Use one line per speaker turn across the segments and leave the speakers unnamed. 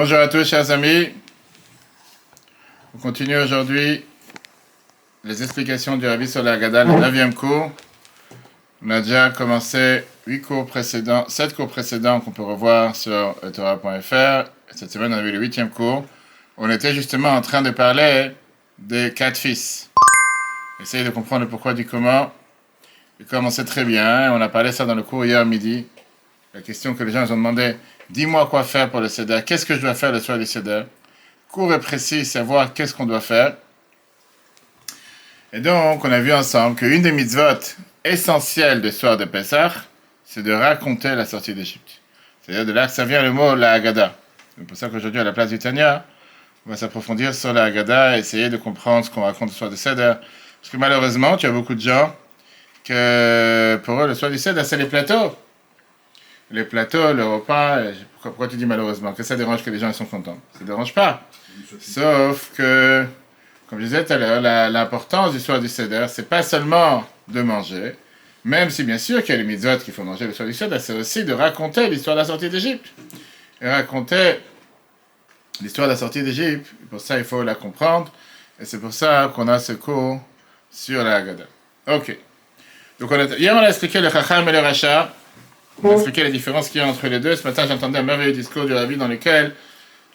Bonjour à tous, chers amis. On continue aujourd'hui les explications du Rabbi sur la Haggadah, le 9 cours. On a déjà commencé 8 cours précédents, 7 cours précédents qu'on peut revoir sur Torah.fr. Cette semaine, on a vu le 8 cours. On était justement en train de parler des quatre fils. Essayez de comprendre le pourquoi du comment. Et comme on sait très bien, on a parlé ça dans le cours hier midi, la question que les gens ont demandé, dis-moi quoi faire pour le CEDER, qu'est-ce que je dois faire le soir du CEDER Court et précis, savoir qu'est-ce qu'on doit faire. Et donc, on a vu ensemble qu'une des mitzvot essentielles du soir de Pessah, c'est de raconter la sortie d'Égypte. C'est-à-dire de là que ça vient le mot la Haggadah. C'est pour ça qu'aujourd'hui, à la place du Tanya, on va s'approfondir sur la Haggadah, essayer de comprendre ce qu'on raconte le soir de Seder. Parce que malheureusement, tu as beaucoup de gens que pour eux, le soir du Seder, c'est les plateaux les plateaux, le repas. Pourquoi, tu dis malheureusement Que ça dérange que les gens ils sont contents? Ça ne dérange pas. Sauf que, comme je disais tout à l'heure, l'importance du soir du Seder, c'est pas seulement de manger, même si bien sûr qu'il y a les mitzvot qu'il faut manger le soir du Seder, c'est aussi de raconter l'histoire de la sortie d'Égypte. Et raconter l'histoire de la sortie d'Égypte. Pour ça, il faut la comprendre. Et c'est pour ça qu'on a ce cours sur la Haggadah. Ok. Donc, on a, hier, on a expliqué le Chacham et le Racha. On expliquer la différence qu'il y a entre les deux. Ce matin, j'entendais un merveilleux discours du Rabbi dans lequel,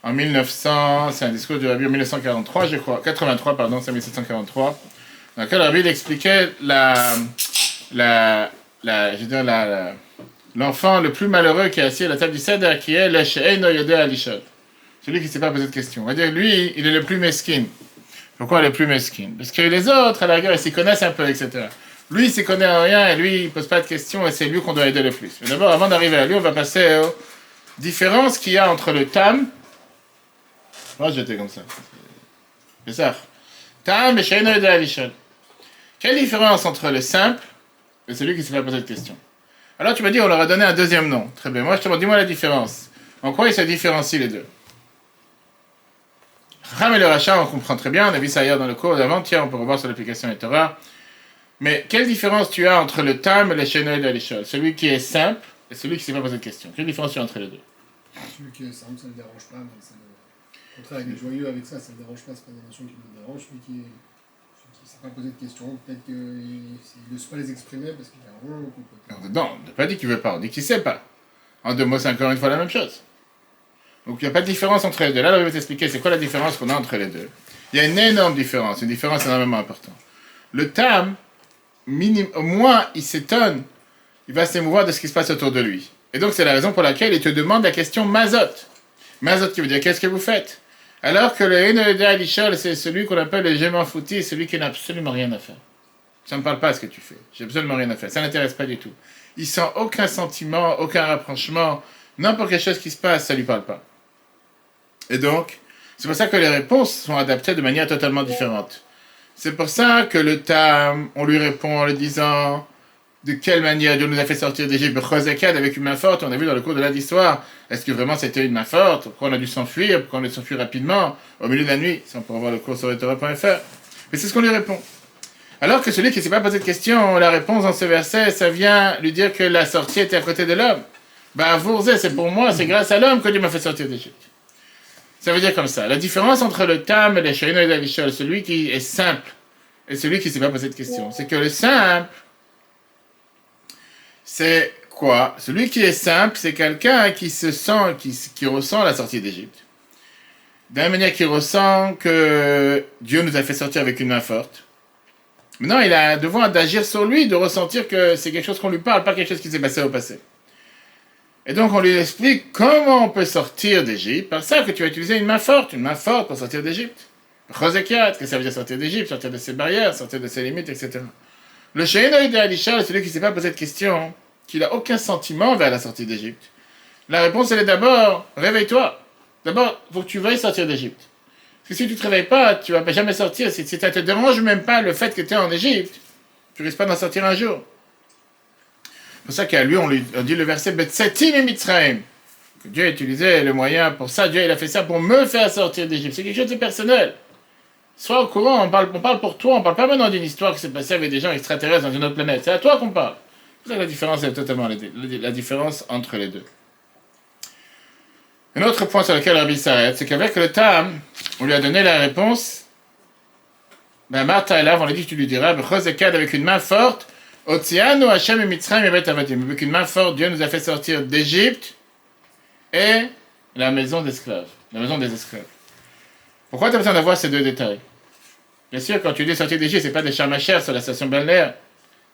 en 1900, c'est un discours du Rabbi en 1943, je crois, 83, pardon, c'est 1743, dans lequel le Rabbi expliquait la, la, la, je dire, la, l'enfant le plus malheureux qui est assis à la table du Seder, qui est le She'eno Yodeh Alishod. Celui qui ne s'est pas posé de question. On va dire, lui, il est le plus mesquin. Pourquoi le plus mesquin? Parce que les autres, à la rigueur, ils s'y connaissent un peu, etc. Lui, il s'y connaît rien et lui, il ne pose pas de questions et c'est lui qu'on doit aider le plus. Mais d'abord, avant d'arriver à lui, on va passer aux différences qu'il y a entre le tam. Moi, j'étais comme ça. C'est ça. Tam et Shaina de Alishon. Quelle différence entre le simple et celui qui s'est pas posé de questions? Alors, tu m'as dit, on leur a donné un deuxième nom. Très bien. Moi, je te demande, dis-moi la différence. En quoi ils se différencient les deux? Ram et le rachat, on comprend très bien. On a vu ça hier dans le cours d'avant. Tiens, on peut revoir sur l'application et Torah. Mais quelle différence tu as entre le tam et le chenol et l'échelle? Celui qui est simple et celui qui ne s'est pas posé de question. Quelle différence tu as entre les deux?
Celui qui est simple, ça ne dérange pas. Mais ça Au contraire, il est joyeux avec ça, ça ne dérange pas, ce n'est pas des notions qui me dérangent. Celui qui ne s'est pas posé de questions, peut-être qu'il ne sait pas les exprimer parce qu'il a un rond
Non, on n'a pas dit qu'il ne veut pas, on dit qu'il ne sait pas. En deux mots, c'est encore une fois la même chose. Donc il n'y a pas de différence entre les deux. Là, je vais t'expliquer c'est quoi la différence qu'on a entre les deux. Il y a une énorme différence, une différence énormément importante. Le tam, au moins il s'étonne, il va s'émouvoir de ce qui se passe autour de lui. Et donc c'est la raison pour laquelle il te demande la question mazot. Mazot qui veut dire qu'est-ce que vous faites? Alors que le Enoeda c'est celui qu'on appelle le gément fouti, celui qui n'a absolument rien à faire. Ça ne parle pas de ce que tu fais. J'ai absolument rien à faire. Ça n'intéresse pas du tout. Il sent aucun sentiment, aucun rapprochement. N'importe quelle chose qui se passe, ça ne lui parle pas. Et donc, c'est pour ça que les réponses sont adaptées de manière totalement différente. C'est pour ça que le Tam, on lui répond en lui disant de quelle manière Dieu nous a fait sortir d'Égypte, avec une main forte? On a vu dans le cours de l'histoire, est-ce que vraiment c'était une main forte? Pourquoi on a dû s'enfuir? Pourquoi on a s'enfuir rapidement? Au milieu de la nuit on peut voir le cours sur Torah.fr. Mais c'est ce qu'on lui répond. Alors que celui qui ne s'est pas posé de question, la réponse dans ce verset, ça vient lui dire que la sortie était à côté de l'homme. Bah, vous, c'est pour moi, c'est grâce à l'homme que Dieu m'a fait sortir d'Égypte. Ça veut dire comme ça. La différence entre le tam et le shaino et l'alishol, celui qui est simple et celui qui ne s'est pas posé de question, c'est que le simple, c'est quoi? Celui qui est simple, c'est quelqu'un qui se sent, qui, qui ressent la sortie d'Égypte. Même manière qu'il ressent que Dieu nous a fait sortir avec une main forte. Maintenant, il a devoir d'agir sur lui, de ressentir que c'est quelque chose qu'on lui parle, pas quelque chose qui s'est passé au passé. Et donc on lui explique comment on peut sortir d'Égypte, par ça que tu vas utiliser une main forte, une main forte pour sortir d'Égypte. Chosekiat, que ça veut dire sortir d'Égypte, sortir de ses barrières, sortir de ses limites, etc. Le Sheinoï de Alisha, celui qui ne s'est pas posé de question, qui n'a aucun sentiment vers la sortie d'Égypte. La réponse, elle est d'abord, réveille-toi. D'abord, faut que tu veuilles sortir d'Égypte. Parce que si tu ne te réveilles pas, tu ne vas jamais sortir. Si, ça ne te dérange même pas le fait que tu es en Égypte, tu risques pas d'en sortir un jour. C'est pour ça qu'à lui, on dit le verset. Que Dieu a utilisé le moyen pour ça. Dieu, il a fait ça pour me faire sortir d'Égypte. C'est quelque chose de personnel. Sois au courant, on parle, pour toi, on parle pas maintenant d'une histoire qui s'est passée avec des gens extraterrestres dans une autre planète. C'est à toi qu'on parle. C'est ça la différence est totalement la, différence entre les deux. Un autre point sur lequel Rabbi s'arrête, c'est qu'avec le Tam, on lui a donné la réponse. Ben, Martha là, on lui dit, tu lui diras, Chosekad avec une main forte, Otsianu Hashem et Mitzrayim et Avadim. Avec une main forte, Dieu nous a fait sortir d'Égypte et la maison d'esclaves, la maison des esclaves. Pourquoi tu as besoin d'avoir ces deux détails? Bien sûr, quand tu dis sortir d'Égypte, c'est pas des charmachères sur la station balnéaire.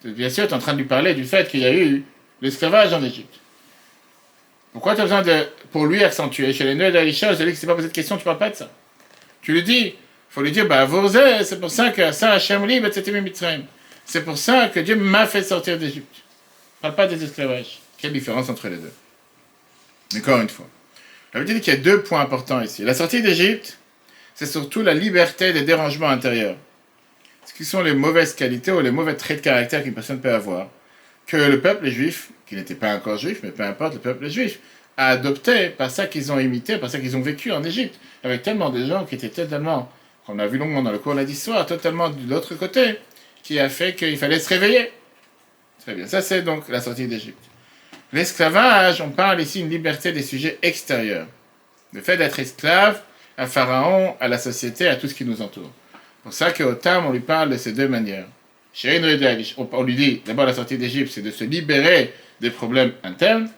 Bien sûr, tu es en train de lui parler du fait qu'il y a eu l'esclavage en Égypte. Pourquoi tu as besoin de, pour lui, accentuer Chez les nœuds d'Alisha, je dis que c'est pas posé de question, tu parles pas de ça. Tu lui dis, il faut lui dire, bah, Vorzé, c'est pour ça que ça, Hachem libre, etc. C'est pour ça que Dieu m'a fait sortir d'Égypte. Parle pas des esclavages. Quelle différence entre les deux? Encore une fois. Je dire qu'il y a deux points importants ici. La sortie d'Égypte, c'est surtout la liberté des dérangements intérieurs. Ce qui sont les mauvaises qualités ou les mauvais traits de caractère qu'une personne peut avoir. Que le peuple juif, qui n'était pas encore juif, mais peu importe, le peuple juif, a adopté par ça qu'ils ont imité, par ça qu'ils ont vécu en Égypte, avec tellement de gens qui étaient totalement, qu'on a vu longuement dans le cours de l'histoire, totalement de l'autre côté, qui a fait qu'il fallait se réveiller. Très bien, ça c'est donc la sortie d'Égypte. L'esclavage, on parle ici d'une liberté des sujets extérieurs. Le fait d'être esclave à Pharaon, à la société, à tout ce qui nous entoure. C'est pour ça qu'au Tam, on lui parle de ces deux manières. On lui dit d'abord la sortie d'Égypte, c'est de se libérer des problèmes internes,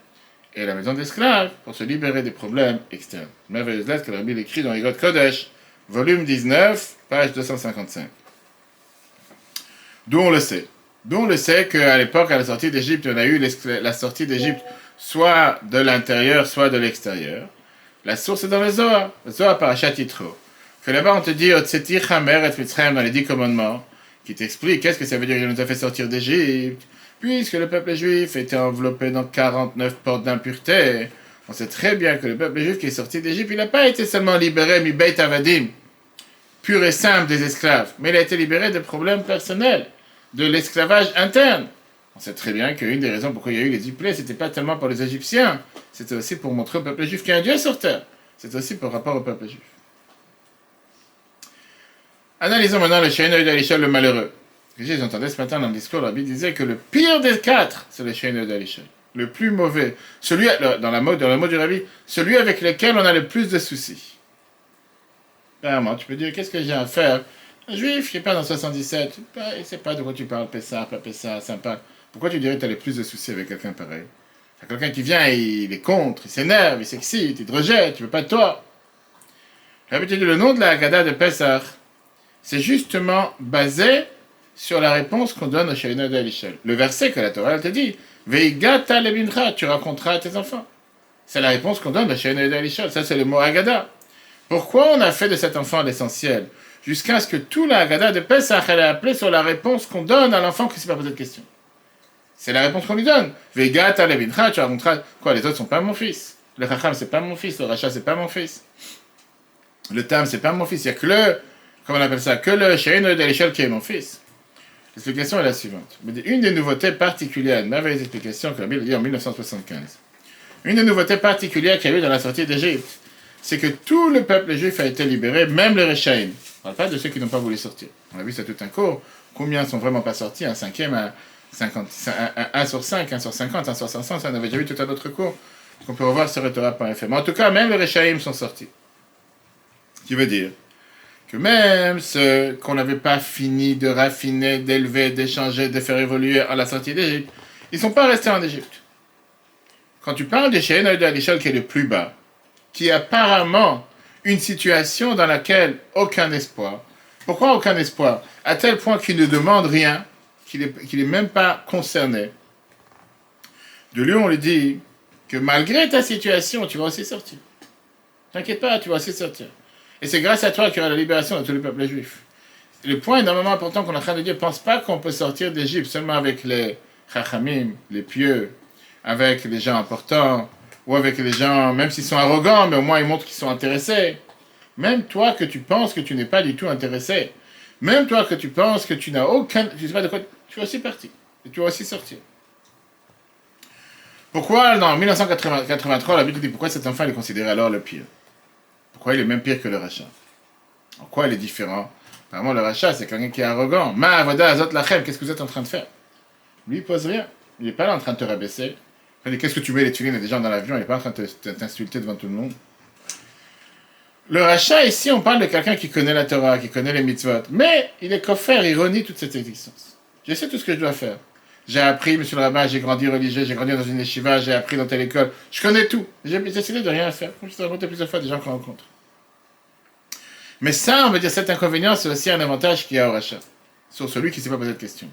et la maison d'esclaves pour se libérer des problèmes externes. Merveilleuse lettre que Rabbi écrit dans Igot Kodesh, volume 19, page 255. D'où on le sait. D'où on le sait qu'à l'époque, à la sortie d'Égypte, on a eu la sortie d'Égypte soit de l'intérieur, soit de l'extérieur. La source est dans le Zohar, le Zohar par Yitro. Que là-bas, on te dit, et dans les dix commandements, qui t'explique qu'est-ce que ça veut dire qu'il nous a fait sortir d'Égypte, puisque le peuple juif était enveloppé dans 49 portes d'impureté. On sait très bien que le peuple juif qui est sorti d'Égypte, il n'a pas été seulement libéré, mi beit avadim, pur et simple des esclaves, mais il a été libéré de problèmes personnels de l'esclavage interne. On sait très bien qu'une des raisons pourquoi il y a eu les duplés, c'était pas tellement pour les Égyptiens, c'était aussi pour montrer au peuple juif qu'il y a un Dieu sur terre. C'est aussi par rapport au peuple juif. Analysons maintenant le chien d'Alisha, le malheureux. J'entendais ce matin dans le discours, Bible disait que le pire des quatre, c'est le chien d'Alisha. Le plus mauvais, celui, dans, la mode, du Rabbi, celui avec lequel on a le plus de soucis. Vraiment, tu peux dire, qu'est-ce que j'ai à faire? Un juif qui pas dans 77, il ne sait pas de quoi tu parles, Pessah, pas Pessah, sympa. Pourquoi tu dirais que tu as plus de soucis avec quelqu'un pareil? Quelqu'un qui vient, il est contre, il s'énerve, il s'excite, il te rejette, tu veux pas de toi. Dit le nom de la Haggadah de Pessah, c'est justement basé sur la réponse qu'on donne au Shaina de Le verset que la Torah te dit, Veigata tu raconteras à tes enfants. C'est la réponse qu'on donne au Shaina de Ça, c'est le mot Haggadah. Pourquoi on a fait de cet enfant l'essentiel jusqu'à ce que tout la de Pesach, elle est appelée sur la réponse qu'on donne à l'enfant qui s'est pas posé de question? C'est la réponse qu'on lui donne. Vega levincha, tu raconteras, quoi, les autres sont pas mon fils. Le Chacham, c'est pas mon fils. Le Racha, c'est pas mon fils. Le Tam, c'est pas mon fils. Il n'y a que le, comment on appelle ça, que le Shein de l'échelle qui est mon fils. L'explication est la suivante. Une des nouveautés particulières, une merveilleuse explication que la Bible dit en 1975. Une des nouveautés particulières qu'il y a eu dans la sortie d'Égypte, c'est que tout le peuple juif a été libéré, même les Rechaim. On ne parle pas de ceux qui n'ont pas voulu sortir. On a vu ça tout un cours. Combien sont vraiment pas sortis? Un cinquième, un, 50, un, sur 5, un sur 50, un sur 500, ça on avait déjà vu tout un autre cours. On peut revoir sur Torah.fr. Mais en tout cas, même les Rechaim sont sortis. Ce qui veut dire que même ceux qu'on n'avait pas fini de raffiner, d'élever, d'échanger, de faire évoluer à la sortie d'Égypte, ils ne sont pas restés en Égypte. Quand tu parles des Shein de l'échelle qui est le plus bas, qui apparemment une situation dans laquelle aucun espoir. Pourquoi aucun espoir? À tel point qu'il ne demande rien, qu'il n'est même pas concerné. De lui, on lui dit que malgré ta situation, tu vas aussi sortir. T'inquiète pas, tu vas aussi sortir. Et c'est grâce à toi qu'il y aura la libération de tous les peuples juifs. Le point énormément important qu'on est en train de dire, pense pas qu'on peut sortir d'Égypte seulement avec les chachamim, les pieux, avec les gens importants, ou avec les gens, même s'ils sont arrogants, mais au moins ils montrent qu'ils sont intéressés. Même toi que tu penses que tu n'es pas du tout intéressé, même toi que tu penses que tu n'as aucun, tu sais pas de quoi, tu vas aussi partir, et tu vas aussi sortir. Pourquoi, en 1983, la Bible dit pourquoi cet enfant est considéré alors le pire? Pourquoi il est même pire que le rachat? En quoi il est différent? Apparemment, le rachat, c'est quelqu'un qui est arrogant. Ma azot lachem, qu'est-ce que vous êtes en train de faire? Lui, il pose rien. Il n'est pas là en train de te rabaisser. Qu'est-ce que tu mets les Il a des gens dans l'avion, il n'est pas en train de t'insulter devant tout le monde. Le rachat, ici, on parle de quelqu'un qui connaît la Torah, qui connaît les mitzvot. Mais il est qu'offert, ironie toute cette existence. Je sais tout ce que je dois faire. J'ai appris, monsieur le rabbin, j'ai grandi religieux, j'ai grandi dans une yeshiva, j'ai appris dans telle école. Je connais tout. J'ai décidé de rien faire. Je t'ai raconté plusieurs fois des gens qu'on rencontre. Mais ça, on va dire, cet inconvénient, c'est aussi un avantage qu'il y a au rachat. Sur celui qui ne s'est pas posé de question.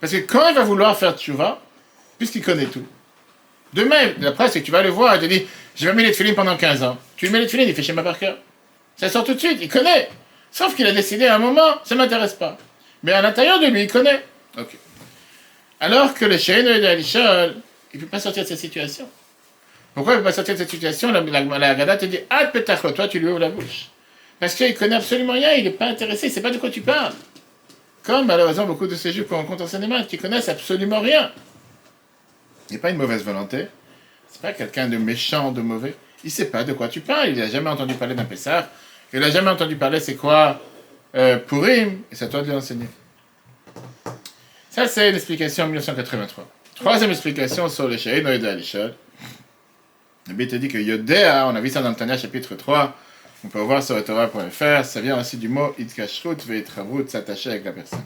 Parce que quand il va vouloir faire tchouva, puisqu'il connaît tout, demain, d'après, c'est que tu vas le voir, il te dit, j'ai pas mis les films pendant 15 ans. Tu lui mets les films, il fait chez ma par cœur. Ça sort tout de suite, il connaît. Sauf qu'il a décidé à un moment, ça ne m'intéresse pas. Mais à l'intérieur de lui, il connaît. Alors que le chien de Alishol, il ne peut pas sortir de cette situation. Pourquoi il ne peut pas sortir de cette situation? La, la, la Gada te dit Ah, peut-être, toi, tu lui ouvres la bouche. Parce qu'il connaît absolument rien, il n'est pas intéressé, il ne sait pas de quoi tu parles. Comme malheureusement beaucoup de ces juifs qu'on rencontre en cinéma qui connaissent absolument rien. N'est pas une mauvaise volonté, c'est pas quelqu'un de méchant, de mauvais. Il sait pas de quoi tu parles, il n'a jamais entendu parler d'un Pessar, il n'a jamais entendu parler c'est quoi euh, Purim, et c'est à toi de lui enseigner. Ça, c'est l'explication en 1983. Troisième explication sur le Shein Noïda Alishol. Le Bible te dit que Yodéa, on a vu ça dans le Tanya chapitre 3, on peut voir sur Torah.fr, ça vient aussi du mot Itkashrut Veitravut, s'attacher avec la personne.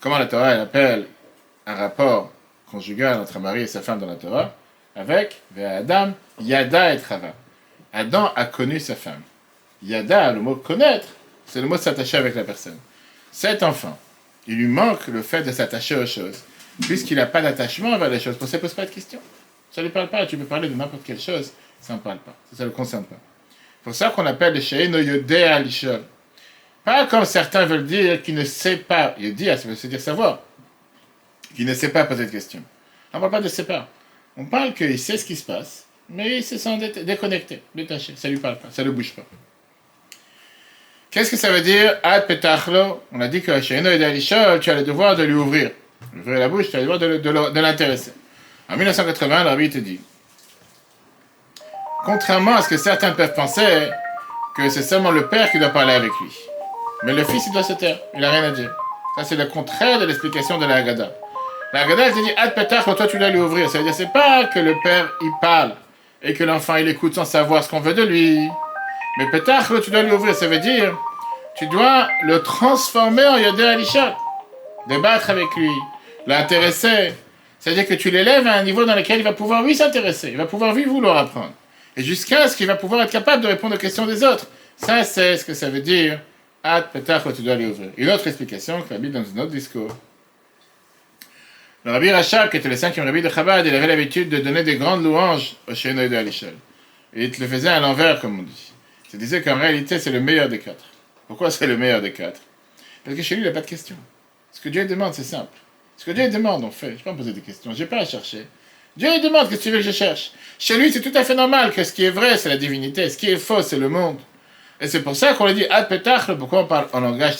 Comment la Torah elle appelle un rapport conjugal entre un mari et sa femme dans la Torah Avec Adam, Yada et Trava. Adam a connu sa femme. Yada, le mot connaître, c'est le mot s'attacher avec la personne. Cet enfant, il lui manque le fait de s'attacher aux choses, puisqu'il n'a pas d'attachement vers les choses. Ça, ne pose pas de questions. Ça ne lui parle pas. Tu peux parler de n'importe quelle chose, ça ne parle pas. Ça ne le concerne pas. C'est pour ça qu'on appelle le Sheino Yodé Alishol. Pas comme certains veulent dire qu'il ne sait pas. dit, ça veut dire savoir. Qu'il ne sait pas poser de questions. On ne parle pas de sait pas. On parle qu'il sait ce qui se passe, mais il se sent déconnecté, détaché. Ça ne lui parle pas, ça ne bouge pas. Qu'est-ce que ça veut dire? Ad petachlo On a dit que Yodé Alishol, tu as le devoir de lui ouvrir. Ouvrir la bouche, tu as le devoir de, l'intéresser. En 1980, le rabbi te dit Contrairement à ce que certains peuvent penser, que c'est seulement le père qui doit parler avec lui. Mais le fils, il doit se taire. Il n'a rien à dire. Ça, c'est le contraire de l'explication de la Haggadah. La Haggadah, elle te dit, Ad petach, toi, tu dois lui ouvrir. Ça veut dire, c'est pas que le père, il parle et que l'enfant, il écoute sans savoir ce qu'on veut de lui. Mais petach, tu dois lui ouvrir. Ça veut dire, tu dois le transformer en Yodé Alisha. Débattre avec lui, l'intéresser. C'est-à-dire que tu l'élèves à un niveau dans lequel il va pouvoir, oui, s'intéresser. Il va pouvoir, oui, vouloir apprendre et jusqu'à ce qu'il va pouvoir être capable de répondre aux questions des autres. Ça, c'est ce que ça veut dire. Ad petach, tu dois lui ouvrir. Une autre explication que la Bible dans un autre discours. Le Rabbi Rachab, qui était le cinquième Rabbi de Chabad, il avait l'habitude de donner des grandes louanges au Shenoï de Alishel. Et il le faisait à l'envers, comme on dit. Il disait qu'en réalité, c'est le meilleur des quatre. Pourquoi c'est le meilleur des quatre? Parce que chez lui, il n'a pas de questions. Ce que Dieu demande, c'est simple. Ce que Dieu demande, on fait. Je ne vais pas me poser des questions. Je n'ai pas à chercher. Dieu lui demande qu'est-ce que tu veux que je cherche. Chez lui, c'est tout à fait normal que ce qui est vrai, c'est la divinité. Ce qui est faux, c'est le monde. Et c'est pour ça qu'on lui dit at petach. Pourquoi on parle en langage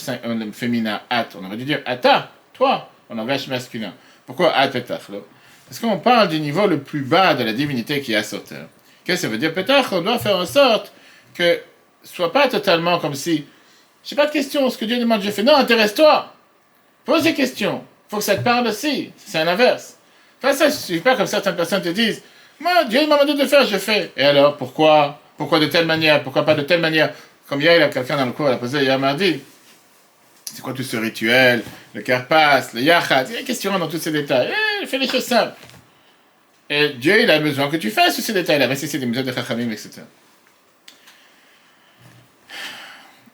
féminin at On aurait dû dire ata, toi, en langage masculin. Pourquoi at petach Parce qu'on parle du niveau le plus bas de la divinité qui est à sauteur. Qu'est-ce que ça veut dire? Petach On doit faire en sorte que ce soit pas totalement comme si. Je n'ai pas de questions. Ce que Dieu demande, je fais. Non, intéresse-toi. Pose des questions. faut que ça te parle aussi. C'est l'inverse. Enfin, ça ne suffit pas comme certaines personnes te disent Moi, Dieu m'a demandé de faire, je fais. Et alors, pourquoi? Pourquoi de telle manière? Pourquoi pas de telle manière? Comme hier, il y a quelqu'un dans le cours, il a posé hier mardi C'est quoi tout ce rituel? Le karpas, le yachat Il y a des questions dans tous ces détails. Eh, fais les choses simples. Et Dieu, il a besoin que tu fasses tous ces détails-là, si c'est des mesures de chachamim, etc.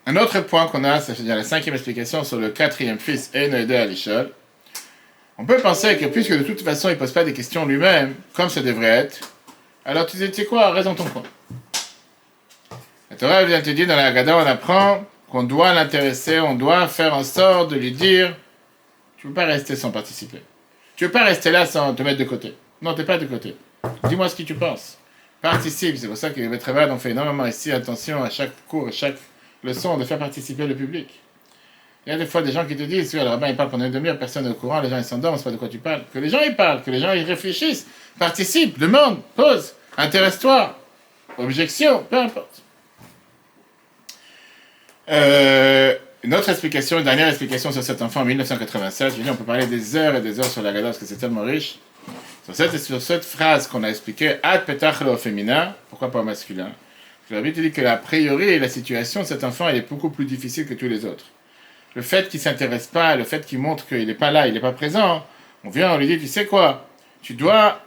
Un autre point qu'on a, c'est la cinquième explication sur le quatrième fils, Enoïde à l'échelle. On peut penser que puisque de toute façon il ne pose pas des questions lui-même, comme ça devrait être, alors tu sais, quoi, raison ton coin. La Torah vient te dire dans la Haggadah, on apprend qu'on doit l'intéresser, on doit faire en sorte de lui dire tu ne peux pas rester sans participer. Tu ne peux pas rester là sans te mettre de côté. Non, tu n'es pas de côté. Dis-moi ce que tu penses. Participe. C'est pour ça que les travail, on fait énormément ici attention à chaque cours, à chaque leçon, de faire participer le public. Il y a des fois des gens qui te disent, oui, le rabbin il parle pendant une demi-heure, personne n'est au courant, les gens ils s'endorment, c'est pas de quoi tu parles. Que les gens ils parlent, que les gens ils réfléchissent, participent, demandent, posent, intéresse-toi, objection, peu importe. Euh, une autre explication, une dernière explication sur cet enfant en 1987, je dis on peut parler des heures et des heures sur la Gada parce que c'est tellement riche. Sur cette, sur cette phrase qu'on a expliquée, ad petach au féminin, pourquoi pas masculin? La Bible dit que a priori, la situation de cet enfant, elle est beaucoup plus difficile que tous les autres. Le fait qu'il ne s'intéresse pas, le fait qu'il montre qu'il n'est pas là, il n'est pas présent, on vient, on lui dit, tu sais quoi, tu dois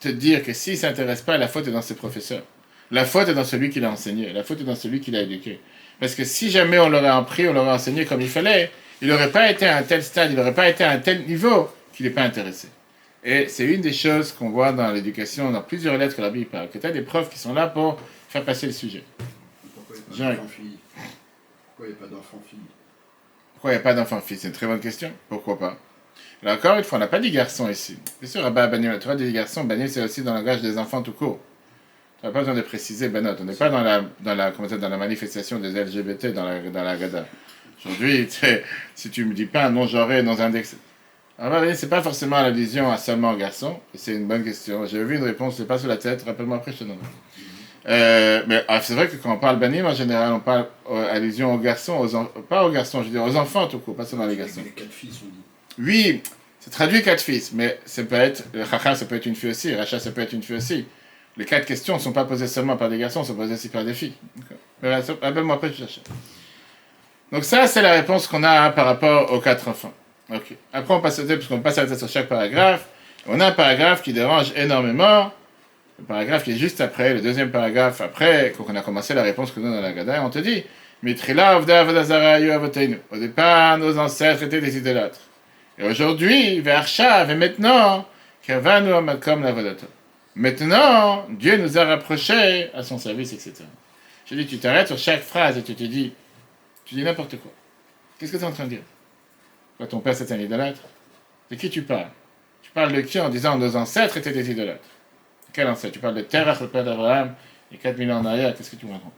te dire que s'il ne s'intéresse pas, la faute est dans ses professeurs. La faute est dans celui qui l'a enseigné, la faute est dans celui qui l'a éduqué. Parce que si jamais on l'aurait appris, on l'aurait enseigné comme il fallait, il n'aurait pas été à un tel stade, il n'aurait pas été à un tel niveau qu'il n'est pas intéressé. Et c'est une des choses qu'on voit dans l'éducation, dans plusieurs lettres que la Bible parle, que tu as des profs qui sont là pour faire passer le sujet.
Pourquoi il n'y a pas d'enfant-fille Pourquoi il n'y a pas d'enfant-fille
C'est une très bonne question. Pourquoi pas? Là encore une fois, on n'a pas dit garçon ici. Bien sûr, Rabba Banil, tu vois, des garçons, Banil, c'est aussi dans le langage des enfants tout court. Tu n'as pas besoin de préciser, ben non, on n'est pas dans la, dans, la, comment dire, dans la manifestation des LGBT dans la, dans la Gada. Aujourd'hui, si tu me dis pas un nom genré dans un index. Alors, ce n'est pas forcément l'allusion à seulement garçon, c'est une bonne question. J'avais vu une réponse, c'est pas sur la tête, rappelle-moi après, je te donne. Euh, mais ah, c'est vrai que quand on parle banim, en général, on parle euh, allusion aux garçons, aux pas aux garçons, je veux dire aux enfants tout court, pas seulement les garçons.
Les quatre fils, on dit.
Oui, c'est traduit quatre fils, mais ça peut être, Chacha, ça peut être une fille aussi, Racha, ça peut être une fille aussi. Les quatre questions ne sont pas posées seulement par des garçons, sont posées aussi par des filles. Rappelle-moi après, je cherche. Donc ça, c'est la réponse qu'on a hein, par rapport aux quatre enfants. Ok. Après, on passe, parce qu'on passe à la tête sur chaque paragraphe. On a un paragraphe qui dérange énormément. Le paragraphe qui est juste après, le deuxième paragraphe après, quand on a commencé la réponse que nous dans la Gada, on te dit Au départ, nos ancêtres étaient des idolâtres. Et aujourd'hui, vers et maintenant, comme la Maintenant, Dieu nous a rapprochés à son service, etc. Je dis, tu t'arrêtes sur chaque phrase et tu te dis, tu dis n'importe quoi. Qu'est-ce que tu es en train de dire? Quand ton père c'est un idolâtre, de qui tu parles? Tu parles de qui en disant nos ancêtres étaient des idolâtres? Quel ancêtre? Tu parles de Terach, le père d'Abraham, et 4000 ans en arrière, qu'est-ce que tu me racontes?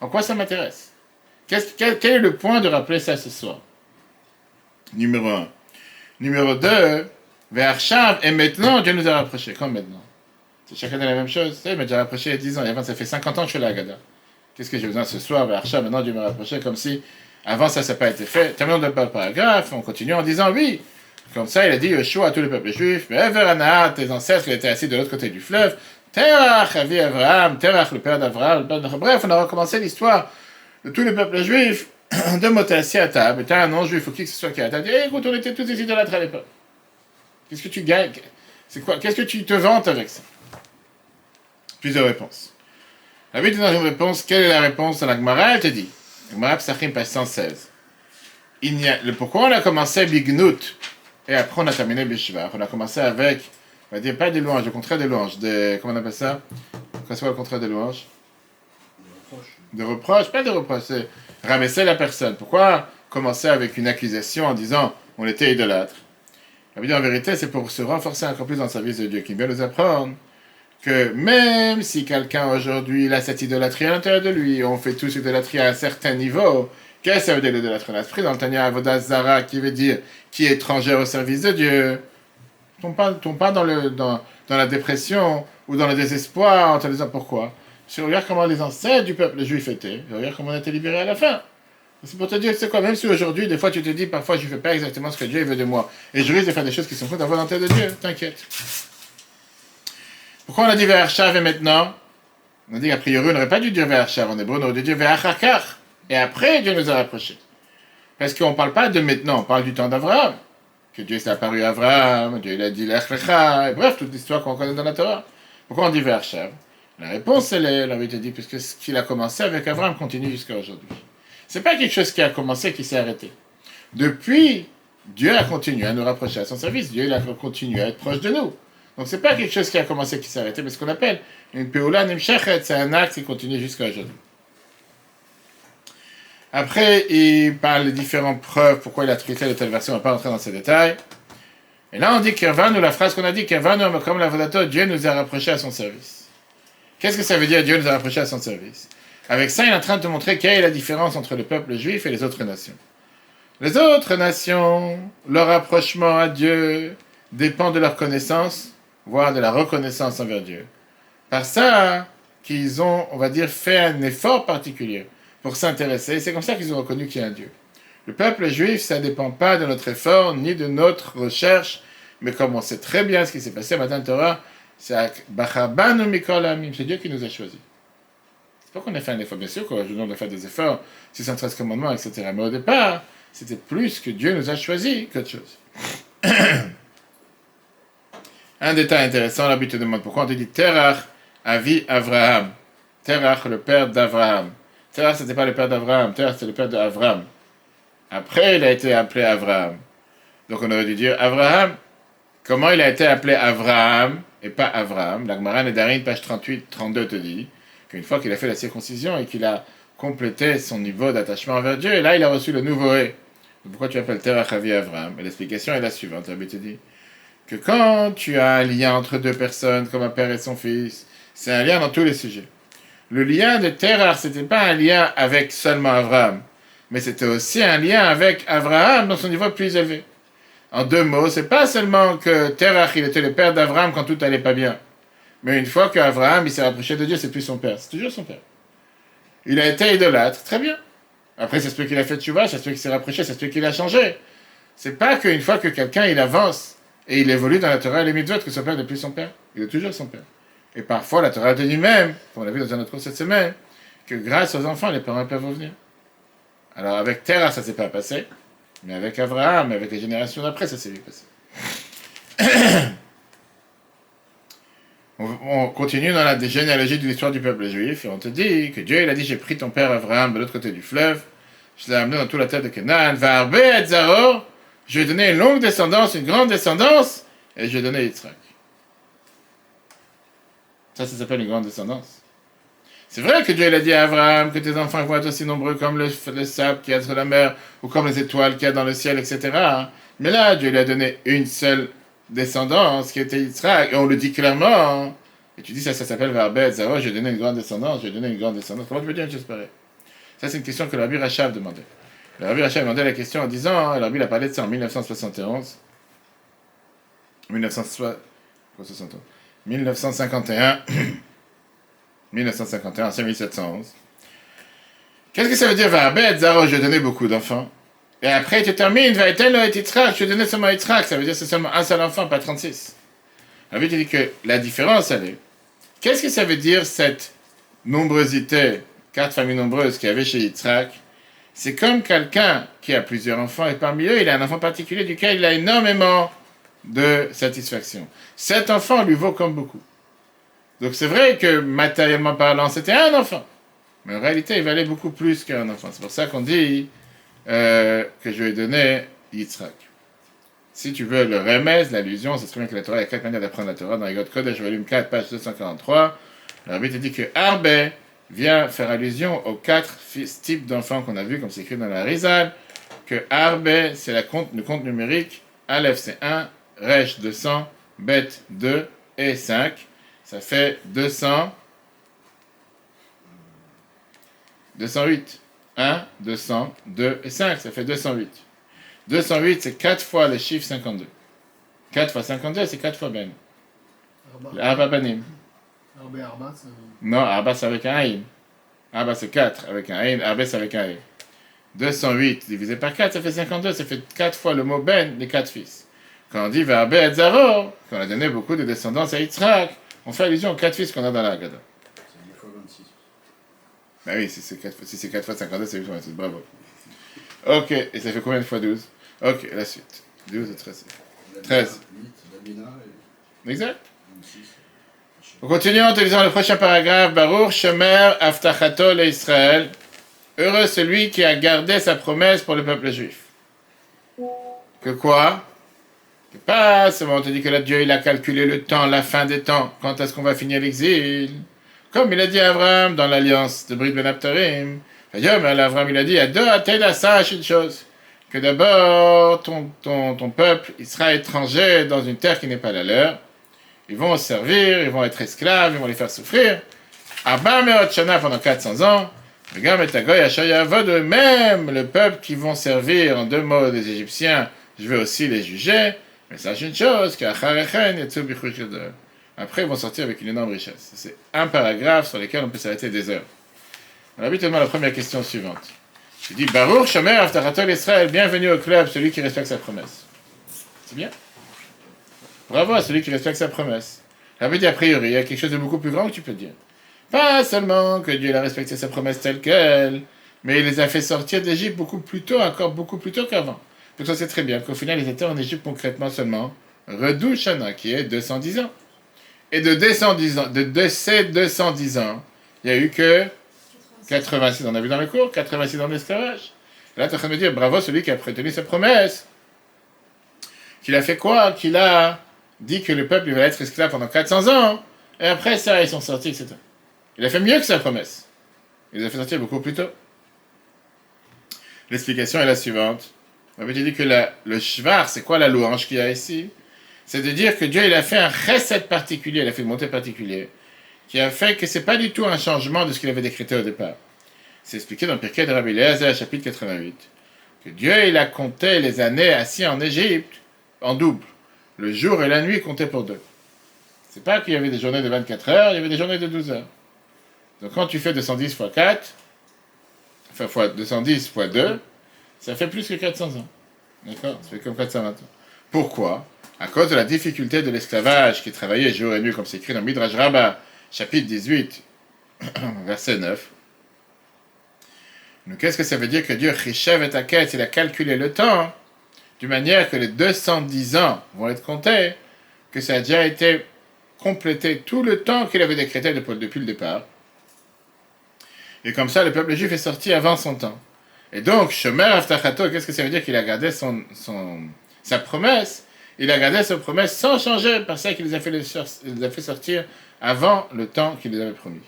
En quoi ça m'intéresse? Quel, quel, est le point de rappeler ça ce soir? Numéro 1. Numéro 2, vers Chav, et maintenant Dieu nous a rapprochés. Comme maintenant C'est chacun de la même chose. Il m'a déjà rapproché il y a 10 ans, et avant ça fait 50 ans que je suis là à Gada. Qu'est-ce que j'ai besoin ce soir vers Chav, maintenant Dieu m'a rapproché, comme si avant ça, ça n'a pas été fait. Terminons de le paragraphe, on continue en disant oui. Comme ça, il a dit Yeshua à tous les peuples juifs, mais Everana, tes ancêtres, étaient assis de l'autre côté du fleuve. Terach, Avi Abraham, Terach, le père d'Abraham. Bref, on a recommencé l'histoire de tous les peuples juifs de monter assis à table. T'as un non-juif ou qui que ce soit qui a table. Eh, écoute, on était tous ici de la à l'époque. Qu'est-ce que tu gagnes C'est quoi Qu'est-ce que tu te vantes avec ça Plusieurs réponses. La Bible dans une réponse. Quelle est la réponse à la Gemara Elle te dit. Gemara Psachim, page 116. Il y a, le, pourquoi on a commencé Bignout et après on a terminé Bishvar On a commencé avec, on va dire pas des louanges, le contraire des louanges, des, comment on appelle ça? Qu'est-ce que le contraire des louanges
Des reproches.
Des reproches, pas des reproches, c'est rabaisser la personne. Pourquoi commencer avec une accusation en disant on était idolâtre? La vie en vérité, c'est pour se renforcer encore plus dans le service de Dieu, qui vient nous apprendre que même si quelqu'un aujourd'hui a cette idolâtrie à l'intérieur de lui, on fait tous idolâtrie à un certain niveau, qu'est-ce que ça veut dire l'idolâtrie l'esprit Dans le Tanya Avodazara, qui veut dire qui est étranger au service de Dieu, tombe pas, tombe pas dans, le, dans, dans la dépression ou dans le désespoir en te disant pourquoi? Si on regarde comment les ancêtres du peuple juif étaient, regarde comment on a été libérés à la fin. C'est pour te dire, c'est quoi, même si aujourd'hui, des fois, tu te dis, parfois, je ne fais pas exactement ce que Dieu veut de moi, et je risque de faire des choses qui sont contre la volonté de Dieu, t'inquiète. Pourquoi on a dit vers Shav et maintenant? On a dit qu'a priori, on n'aurait pas dû dire vers Shav en hébreu, on aurait dû dire vers Achakar. Et après, Dieu nous a rapprochés. Parce qu'on ne parle pas de maintenant, on parle du temps d'Abraham. Que Dieu s'est apparu à Abraham, Dieu a dit l'Echlecha, et bref, toute l'histoire qu'on connaît dans la Torah. Pourquoi on dit vers Shav La réponse, elle est, la te dit, puisque ce qu'il a commencé avec Abraham continue jusqu'à aujourd'hui. C'est pas quelque chose qui a commencé qui s'est arrêté. Depuis, Dieu a continué à nous rapprocher à son service. Dieu a continué à être proche de nous. Donc c'est pas quelque chose qui a commencé qui s'est arrêté, mais ce qu'on appelle une peoula nimshachet, c'est un acte qui continue jusqu'à aujourd'hui. Après, il parle des différentes preuves pourquoi il a traité de telle version, on ne va pas rentrer dans ces détails. Et là, on dit nous la phrase qu'on a dit, nous, comme la Dieu nous a rapprochés à son service. Qu'est-ce que ça veut dire, Dieu nous a rapprochés à son service? Avec ça, il est en train de te montrer quelle est la différence entre le peuple juif et les autres nations. Les autres nations, leur approchement à Dieu dépend de leur connaissance, voire de la reconnaissance envers Dieu. Par ça qu'ils ont, on va dire, fait un effort particulier pour s'intéresser. C'est comme ça qu'ils ont reconnu qu'il y a un Dieu. Le peuple juif, ça ne dépend pas de notre effort ni de notre recherche, mais comme on sait très bien ce qui s'est passé à Matin Torah, c'est Dieu qui nous a choisis. Pas qu'on ait fait un effort, bien sûr, qu'on nous demande de faire des efforts, 613 commandements, etc. Mais au départ, c'était plus que Dieu nous a choisi qu'autre chose. un détail intéressant, la te demande pourquoi on te dit Terach, Avi Avraham. Terach, le père d'Avraham. Terach, c'était pas le père d'Avraham, Terach, c'est le père d'Avraham. Après, il a été appelé Avraham. Donc on aurait dû dire Avraham. Comment il a été appelé Avraham et pas Avraham? La Gemara Nedarim, page 38-32 te dit qu'une fois qu'il a fait la circoncision et qu'il a complété son niveau d'attachement envers Dieu, et là il a reçu le nouveau et. Pourquoi tu appelles Terach Avi Avraham L'explication est la suivante. Rabbi te dit que quand tu as un lien entre deux personnes, comme un père et son fils, c'est un lien dans tous les sujets. Le lien de Terach, ce n'était pas un lien avec seulement Avraham, mais c'était aussi un lien avec Avraham dans son niveau plus élevé. En deux mots, c'est pas seulement que Terach, il était le père d'Avraham quand tout allait pas bien, mais une fois qu'Avraham, il s'est rapproché de Dieu, c'est plus son père, c'est toujours son père. Il a été idolâtre, très bien. Après, ça se peut qu'il a fait vois, ça se peut qu'il s'est rapproché, ça se peut qu'il a changé. C'est pas qu'une fois que quelqu'un il avance et il évolue dans la Torah et les mitzvot que son père n'est plus son père. Il est toujours son père. Et parfois, la Torah dit même, comme on l'a vu dans un autre cours cette semaine, que grâce aux enfants, les parents peuvent revenir. Alors avec Terah, ça s'est pas passé, mais avec Abraham, avec les générations d'après, ça s'est passé. on, continue dans la généalogie de l'histoire du peuple juif, et on te dit que Dieu, il a dit, j'ai pris ton père Abraham de l'autre côté du fleuve, je l'ai amené dans toute la terre de Canaan, et Zaro, je lui ai donné une longue descendance, une grande descendance, et je lui ai donné Yitzhak. Ça, ça s'appelle une grande descendance. C'est vrai que Dieu a dit à Abraham que tes enfants vont être aussi nombreux comme le, sable qui y a sur la mer, ou comme les étoiles qu'il y a dans le ciel, etc. Mais là, Dieu lui a donné une seule descendance qui était Yitzhak, et on le dit clairement. Et tu dis ça, ça s'appelle Verbet, Zaro, j'ai donné une grande descendance, j'ai donné une grande descendance. Comment tu veux dire pareille Ça, c'est une question que le Rabbi Rachav demandait. Le Rabbi Rachav demandait la question en disant, hein, le Rabbi a parlé de ça en 1971. 1961. 1951. 1951, c'est 1711. Qu'est-ce que ça veut dire, Verbet, Zaro, j'ai donné beaucoup d'enfants et après, tu termines, va être je donner seulement Yitzhak, ça veut dire c'est seulement un seul enfant, pas 36. Rabbi tu dis que la différence, elle est. Qu'est-ce que ça veut dire cette nombrosité, quatre familles nombreuses qu'il y avait chez Yitzhak? C'est comme quelqu'un qui a plusieurs enfants et parmi eux, il a un enfant particulier duquel il a énormément de satisfaction. Cet enfant lui vaut comme beaucoup. Donc c'est vrai que matériellement parlant, c'était un enfant. Mais en réalité, il valait beaucoup plus qu'un enfant. C'est pour ça qu'on dit euh, que je lui ai donné Yitzhak. Si tu veux le remède, l'allusion, c'est bien que la Torah, il y a quatre manières d'apprendre la Torah. Dans les Kodesh, volume 4, page 243, le te dit que Arbe vient faire allusion aux quatre types d'enfants qu'on a vus, comme c'est écrit dans la Rizal, que Arbe, c'est compte, le compte numérique, Aleph c'est 1, Resh 200, Bet 2 et 5. Ça fait 200, 208. 1, 200, 2 et 5, ça fait 208. 208, c'est 4 fois le chiffre 52. 4 fois 52, c'est 4 fois Ben. Arba Banim.
Arba, c'est...
Non, Arba, c'est avec un Aïm. Arba, c'est 4 avec un Aïm. Arba, c'est avec un Aïm. 208 divisé par 4, ça fait 52. Ça fait 4 fois le mot Ben, les 4 fils. Quand on dit Verbe et Zaro, qu'on a donné beaucoup de descendance à Yitzhak, on fait allusion aux 4 fils qu'on a dans la Haggadah. Bah oui, si c'est 4, si 4 fois 52, c'est 8 fois 26. Bravo. Ok, et ça fait combien de fois 12 Ok, la suite. 12 et 13. 13. Exact. On continue en te lisant le prochain paragraphe. Baruch Shemer Aftachato le Israël. Heureux celui qui a gardé sa promesse pour le peuple juif. Que quoi? Que pas on te dit que là Dieu il a calculé le temps, la fin des temps. Quand est-ce qu'on va finir l'exil? Comme il a dit à Abraham dans l'alliance de Brit Ben Abtarim, mais Abraham il a dit, à deux à sache une chose, que d'abord ton, ton, ton, peuple, il sera étranger dans une terre qui n'est pas la leur. Ils vont servir, ils vont être esclaves, ils vont les faire souffrir. Abba Shana pendant 400 ans. de même le peuple qui vont servir en deux mots des Égyptiens, je vais aussi les juger. Mais sache une chose, et après, ils vont sortir avec une énorme richesse. C'est un paragraphe sur lequel on peut s'arrêter des heures. On a habituellement la première question suivante. Je dis Baruch Shomer Aftaratol Israël, bienvenue au club, celui qui respecte sa promesse. C'est bien? Bravo à celui qui respecte sa promesse. La dit a priori, il y a quelque chose de beaucoup plus grand que tu peux dire. Pas seulement que Dieu a respecté sa promesse telle qu'elle, mais il les a fait sortir d'Égypte beaucoup plus tôt, encore beaucoup plus tôt qu'avant. Donc ça c'est très bien qu'au final ils étaient en Égypte concrètement seulement Redou Shana, qui est 210 ans. Et de, 210 ans, de, de ces 210 ans, il n'y a eu que 86, on a vu dans le cours, 86 ans d'esclavage. Là, tu es en train de dire, bravo celui qui a prétenu sa promesse. Qu'il a fait quoi? Qu'il a dit que le peuple va être esclave pendant 400 ans. Et après ça, ils sont sortis, etc. Il a fait mieux que sa promesse. Il les a fait sortir beaucoup plus tôt. L'explication est la suivante. On avait dit que le shvar, c'est quoi la louange qu'il y a ici? C'est de dire que Dieu a fait un recette particulier, il a fait une montée particulière, qui a fait que c'est pas du tout un changement de ce qu'il avait décrété au départ. C'est expliqué dans Pirkei de Rabbi chapitre 88, que Dieu a compté les années assis en Égypte en double. Le jour et la nuit comptaient pour deux. C'est pas qu'il y avait des journées de 24 heures, il y avait des journées de 12 heures. Donc quand tu fais 210 x 4, enfin fois 210 x 2, ça fait plus que 400 ans. D'accord? Ça fait comme 420 ans. Pourquoi? À cause de la difficulté de l'esclavage qui travaillait jour et nuit, comme c'est écrit dans Midrash Rabbah, chapitre 18, verset 9. Donc qu'est-ce que ça veut dire que Dieu, Rishav et Taket, il a calculé le temps d'une manière que les 210 ans vont être comptés, que ça a déjà été complété tout le temps qu'il avait décrété depuis le départ. Et comme ça, le peuple juif est sorti avant son temps. Et donc, Shomer Aftachato, qu'est-ce que ça veut dire qu'il a gardé son, sa promesse? Il a gardé sa promesse sans changer, parce qu'il les, a fait sortir avant le temps qu'il les avait promis.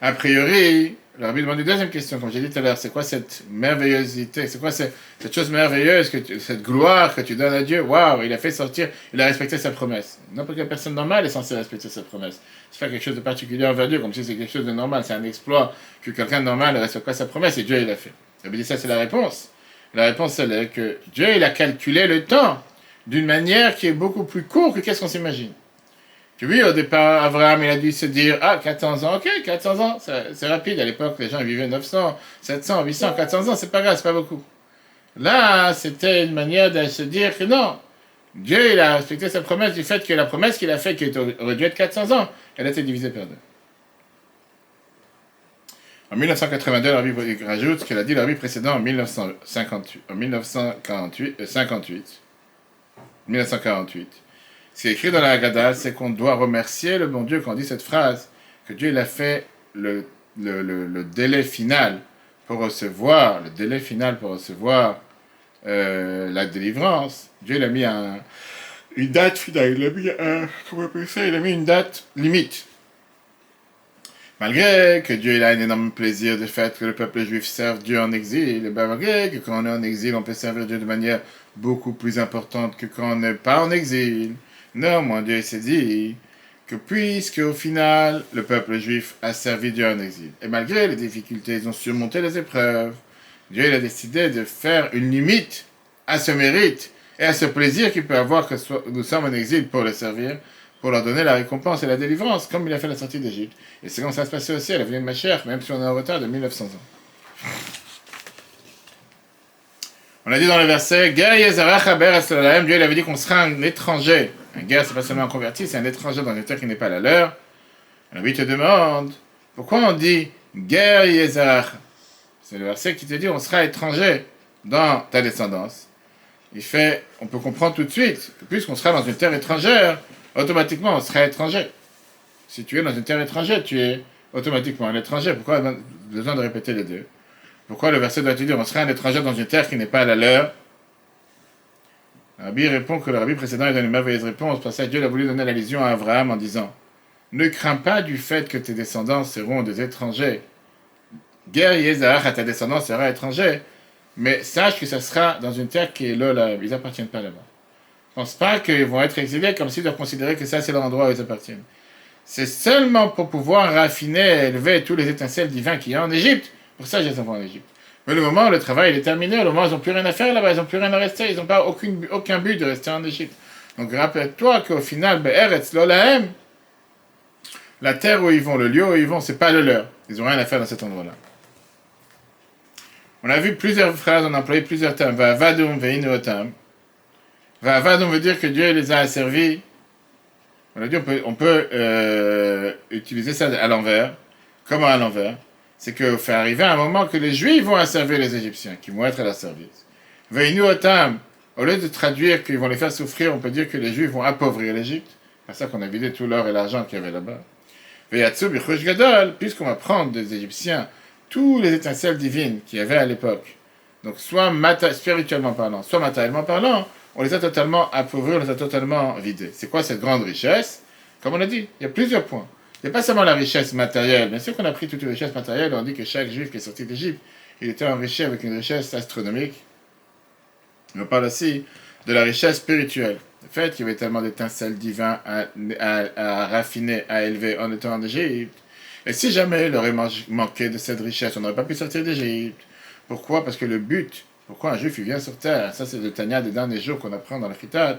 A priori, le rabbi demande une deuxième question, comme j'ai dit tout à l'heure, c'est quoi cette merveillosité, c'est quoi cette, chose merveilleuse, que tu, cette gloire que tu donnes à Dieu? Waouh, il a fait sortir, il a respecté sa promesse. N'importe quelle personne normale est censée respecter sa promesse. C'est pas quelque chose de particulier envers Dieu, comme si c'est quelque chose de normal, c'est un exploit que quelqu'un de normal respecte sa promesse, et Dieu il l'a fait. Le rabbi dit ça, c'est la réponse. La réponse, elle est que Dieu, il a calculé le temps d'une manière qui est beaucoup plus courte que qu'est-ce qu'on s'imagine. Que oui, au départ, Abraham, il a dû se dire, ah, 400 ans, ok, 400 ans, c'est rapide. À l'époque, les gens vivaient 900, 700, 800, 400 ans, c'est pas grave, c'est pas beaucoup. Là, c'était une manière de se dire que non, Dieu, il a respecté sa promesse du fait que la promesse qu'il a faite, qui aurait dû être 400 ans, elle a été divisée par deux. En 1982, la Bible rajoute dit la vie précédente en 1958, en 1948, 58, 1948. Ce qui est écrit dans la Haggadah, c'est qu'on doit remercier le bon Dieu quand on dit cette phrase, que Dieu il a fait le, le, le, le délai final pour recevoir, le délai final pour recevoir euh, la délivrance. Dieu il a mis un, une date finale, il a mis un, comment on appelle ça, il a mis une date limite. Malgré que Dieu a un énorme plaisir de fait que le peuple juif serve Dieu en exil, et ben malgré que quand on est en exil, on peut servir Dieu de manière beaucoup plus importante que quand on n'est pas en exil. Néanmoins, Dieu s'est dit que puisque au final, le peuple juif a servi Dieu en exil, et malgré les difficultés, ils ont surmonté les épreuves, Dieu a décidé de faire une limite à ce mérite et à ce plaisir qu'il peut avoir que nous sommes en exil pour le servir, pour leur donner la récompense et la délivrance, comme il a fait la sortie d'Égypte. Et c'est comme ça se passait aussi à la venue de ma chère, même si on est en retard de 1900 ans. On a dit dans le verset, Dieu il avait dit qu'on sera un étranger. Un guerre, c'est pas seulement un converti, c'est un étranger dans une terre qui n'est pas la leur. Alors lui te demande, pourquoi on dit guerre C'est le verset qui te dit, on sera étranger dans ta descendance. Il fait, on peut comprendre tout de suite, puisqu'on sera dans une terre étrangère, automatiquement on sera étranger. Si tu es dans une terre étrangère, tu es automatiquement un étranger. Pourquoi besoin de répéter les deux? Pourquoi le verset doit te dire on sera un étranger dans une terre qui n'est pas la leur? Rabbi répond que le rabbi précédent il donne une merveilleuse réponse parce que Dieu a voulu donner l'allusion à Abraham en disant Ne crains pas du fait que tes descendants seront des étrangers. Guerre Yézar à ta descendance sera étranger, mais sache que ce sera dans une terre qui est là, là ils n'appartiennent pas là-bas. Ne pense pas qu'ils vont être exilés comme s'ils doivent considérer que ça c'est l'endroit où ils appartiennent. C'est seulement pour pouvoir raffiner et élever tous les étincelles divins qu'il y a en Égypte. Pour ça, je les en Égypte. Mais le moment où le travail est terminé, le moment où ils n'ont plus rien à faire là-bas, ils n'ont plus rien à rester, ils n'ont pas aucune, aucun but de rester en Égypte. Donc rappelle-toi qu'au final, la terre où ils vont, le lieu où ils vont, c'est pas le leur. Ils n'ont rien à faire dans cet endroit-là. On a vu plusieurs phrases, on a employé plusieurs termes. Va'avadum Va'avadum veut dire que Dieu les a asservis On a dit peut, euh, utiliser ça à l'envers. Comment à l'envers? C'est qu'il fait arriver un moment que les Juifs vont asservir les Égyptiens, qui vont être à leur service. Veinu otam, au lieu de traduire qu'ils vont les faire souffrir, on peut dire que les Juifs vont appauvrir l'Égypte. C'est ça qu'on a vidé tout l'or et l'argent qu'il y avait là-bas. Veyatsu bichush gadol, puisqu'on va prendre des Égyptiens tous les étincelles divines qu'il y avait à l'époque. Donc soit spirituellement parlant, soit matériellement parlant, on les a totalement appauvris, on les a totalement vidés. C'est quoi cette grande richesse? Comme on a dit, il y a plusieurs points. Il n'y a pas seulement la richesse matérielle. Bien sûr qu'on a pris toute une richesse matérielle, on dit que chaque juif qui est sorti d'Égypte, il était enrichi avec une richesse astronomique. On parle aussi de la richesse spirituelle. Le fait qu'il y avait tellement d'étincelles divines à, à- à raffiner, à élever en étant en Égypte. Et si jamais il aurait man- manqué de cette richesse, on n'aurait pas pu sortir d'Égypte. Pourquoi? Parce que le but, pourquoi un juif il vient sur terre, ça c'est le Tania des derniers jours qu'on apprend dans la Khitat,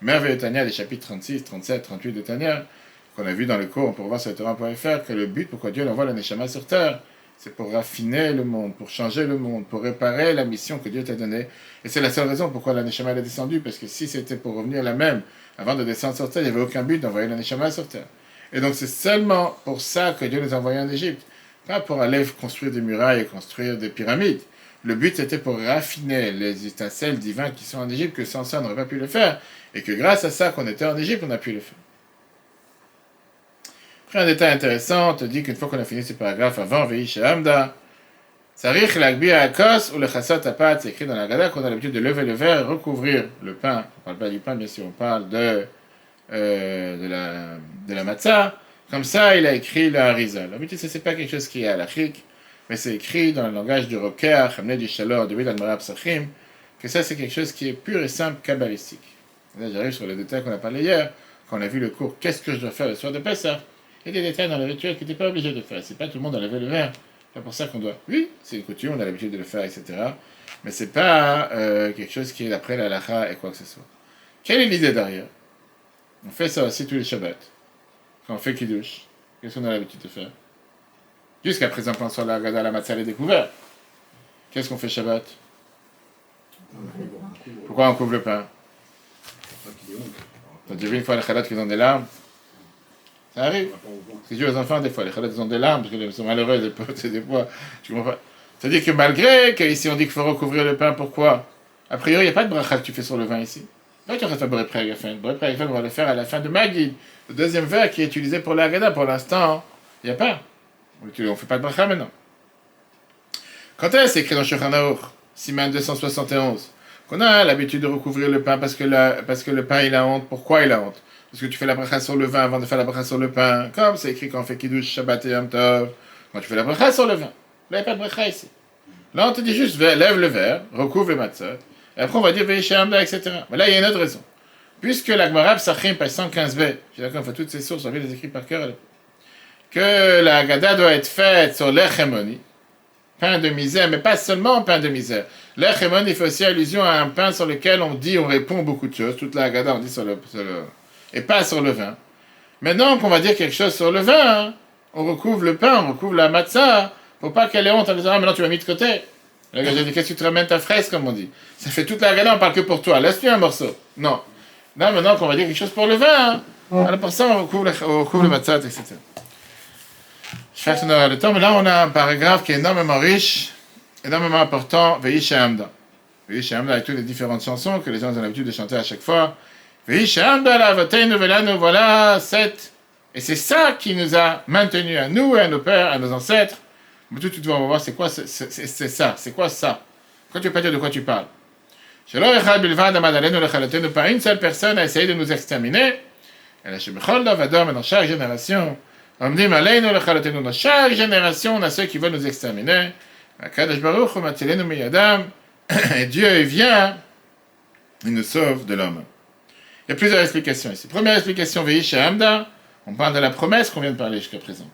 merveilleux Tania des chapitres 36, 37, 38 de Tania, qu'on a vu dans le cours, on peut voir sur Torah.fr, que le but pourquoi Dieu envoie la Neshama sur terre, c'est pour raffiner le monde, pour changer le monde, pour réparer la mission que Dieu t'a donnée. Et c'est la seule raison pourquoi la Neshama est descendue, parce que si c'était pour revenir la même, avant de descendre sur terre, il n'y avait aucun but d'envoyer la Neshama sur terre. Et donc c'est seulement pour ça que Dieu nous a envoyés en Égypte, pas pour aller construire des murailles et construire des pyramides. Le but c'était pour raffiner les étincelles divines qui sont en Égypte, que sans ça on n'aurait pas pu le faire, et que grâce à ça qu'on était en Égypte, on a pu le faire. Après un détail intéressant, on te dit qu'une fois qu'on a fini ce paragraphe avant, Vehi Shehamda, Sarich l'agbi akos ou le chassat apat, c'est écrit dans la Gada qu'on a l'habitude de lever le verre et recouvrir le pain. On parle pas du pain, bien sûr, on parle de, euh, de la, de la matzah. Comme ça, il a écrit le harizal. L'habitude, ce n'est pas quelque chose qui est à la chic, mais c'est écrit dans le langage du roker, Hamne du Shalor, de Admara Psachim, que ça, c'est quelque chose qui est pur et simple kabbalistique. Là, j'arrive sur le détail qu'on a parlé hier, quand on a vu le cours Qu'est-ce que je dois faire le soir de Pessah? Il y a des détails dans le rituel qui n'étaient pas obligé de faire. C'est pas tout le monde a levé le verre. C'est pour ça qu'on doit. Oui, c'est une coutume, on a l'habitude de le faire, etc. Mais c'est pas euh, quelque chose qui est d'après la halakha et quoi que ce soit. Quelle est l'idée derrière? On fait ça aussi tous les Shabbats. Quand on fait Kiddush, qu'est-ce qu'on a l'habitude de faire? Jusqu'à présent, on sort la Gada, la Matzah est découverte. Qu'est-ce qu'on fait Shabbat? Pourquoi on couvre le pain? T'as déjà vu une fois les chalotes qui ont des larmes Ça arrive. C'est dû aux enfants des fois. Les ils ont des larmes parce qu'ils sont malheureux des. Des fois tu comprends pas. C'est-à-dire que malgré qu'ici on dit qu'il faut recouvrir le pain, pourquoi? A priori, il n'y a pas de bracha que tu fais sur le vin ici. Là, tu restes à Boré Préagafen, on va le faire à la fin de Magid. Le deuxième verre qui est utilisé pour la Haggadah, pour l'instant, il n'y a pas. On ne fait pas de bracha maintenant. Quand est-ce écrit dans Shulchan Siman 271, qu'on a l'habitude de recouvrir le pain parce que, parce que le pain il a honte? Pourquoi il a honte? Parce que tu fais la bracha sur le vin avant de faire la bracha sur le pain. Comme c'est écrit quand on fait Kiddush, Shabbat et Yom Tov. Quand tu fais la bracha sur le vin. Là, il n'y a pas de bracha ici. Là, on te dit juste, lève le verre, recouvre le matzot. Et après, on va dire Veishamda, etc. Mais là, il y a une autre raison. Puisque la Gemara Psachim, page 115b, je suis d'accord, on fait toutes ces sources, on les écrits par cœur. Que la Gada doit être faite sur l'Echemoni, pain de misère, mais pas seulement pain de misère. L'Echemoni fait aussi allusion à un pain sur lequel on dit, on répond beaucoup de choses. Toute la Gada, on dit sur le, sur le. et pas sur le vin. Maintenant qu'on va dire quelque chose sur le vin, hein, on recouvre le pain, on recouvre la matzah, pour pas qu'elle ait honte en disant, ah, maintenant tu m'as mis de côté. Là, j'ai dit, qu'est-ce que tu te ramènes ta fraise, comme on dit Ça fait toute la Gada, on parle que pour toi. Laisse-lui un morceau. Non. Là, maintenant qu'on va dire quelque chose pour le vin, hein, alors pour ça, on recouvre le, on recouvre le matzah, etc. Je fais aura le temps, mais là, on a un paragraphe qui est énormément riche, énormément important, Veïsh Hamda. Veïsh Hamda avec toutes les différentes chansons que les gens ont l'habitude de chanter à chaque fois. Veïsh Hamda, la Vateinu Velanu, voilà, sept. Et c'est ça qui nous a maintenus à nous, et à nos pères, à nos ancêtres. Mais tout suite, on va voir c'est quoi c'est ça, c'est quoi ça? Quand tu veux pas dire de quoi tu parles? Pas une seule personne a essayé de nous exterminer. Et la dans chaque génération, dans chaque génération, on a ceux qui veulent nous exterminer. Et Dieu vient, il nous sauve de l'homme. Il y a plusieurs explications ici. Première explication, Veïsh Hamda, on parle de la promesse qu'on vient de parler jusqu'à présent.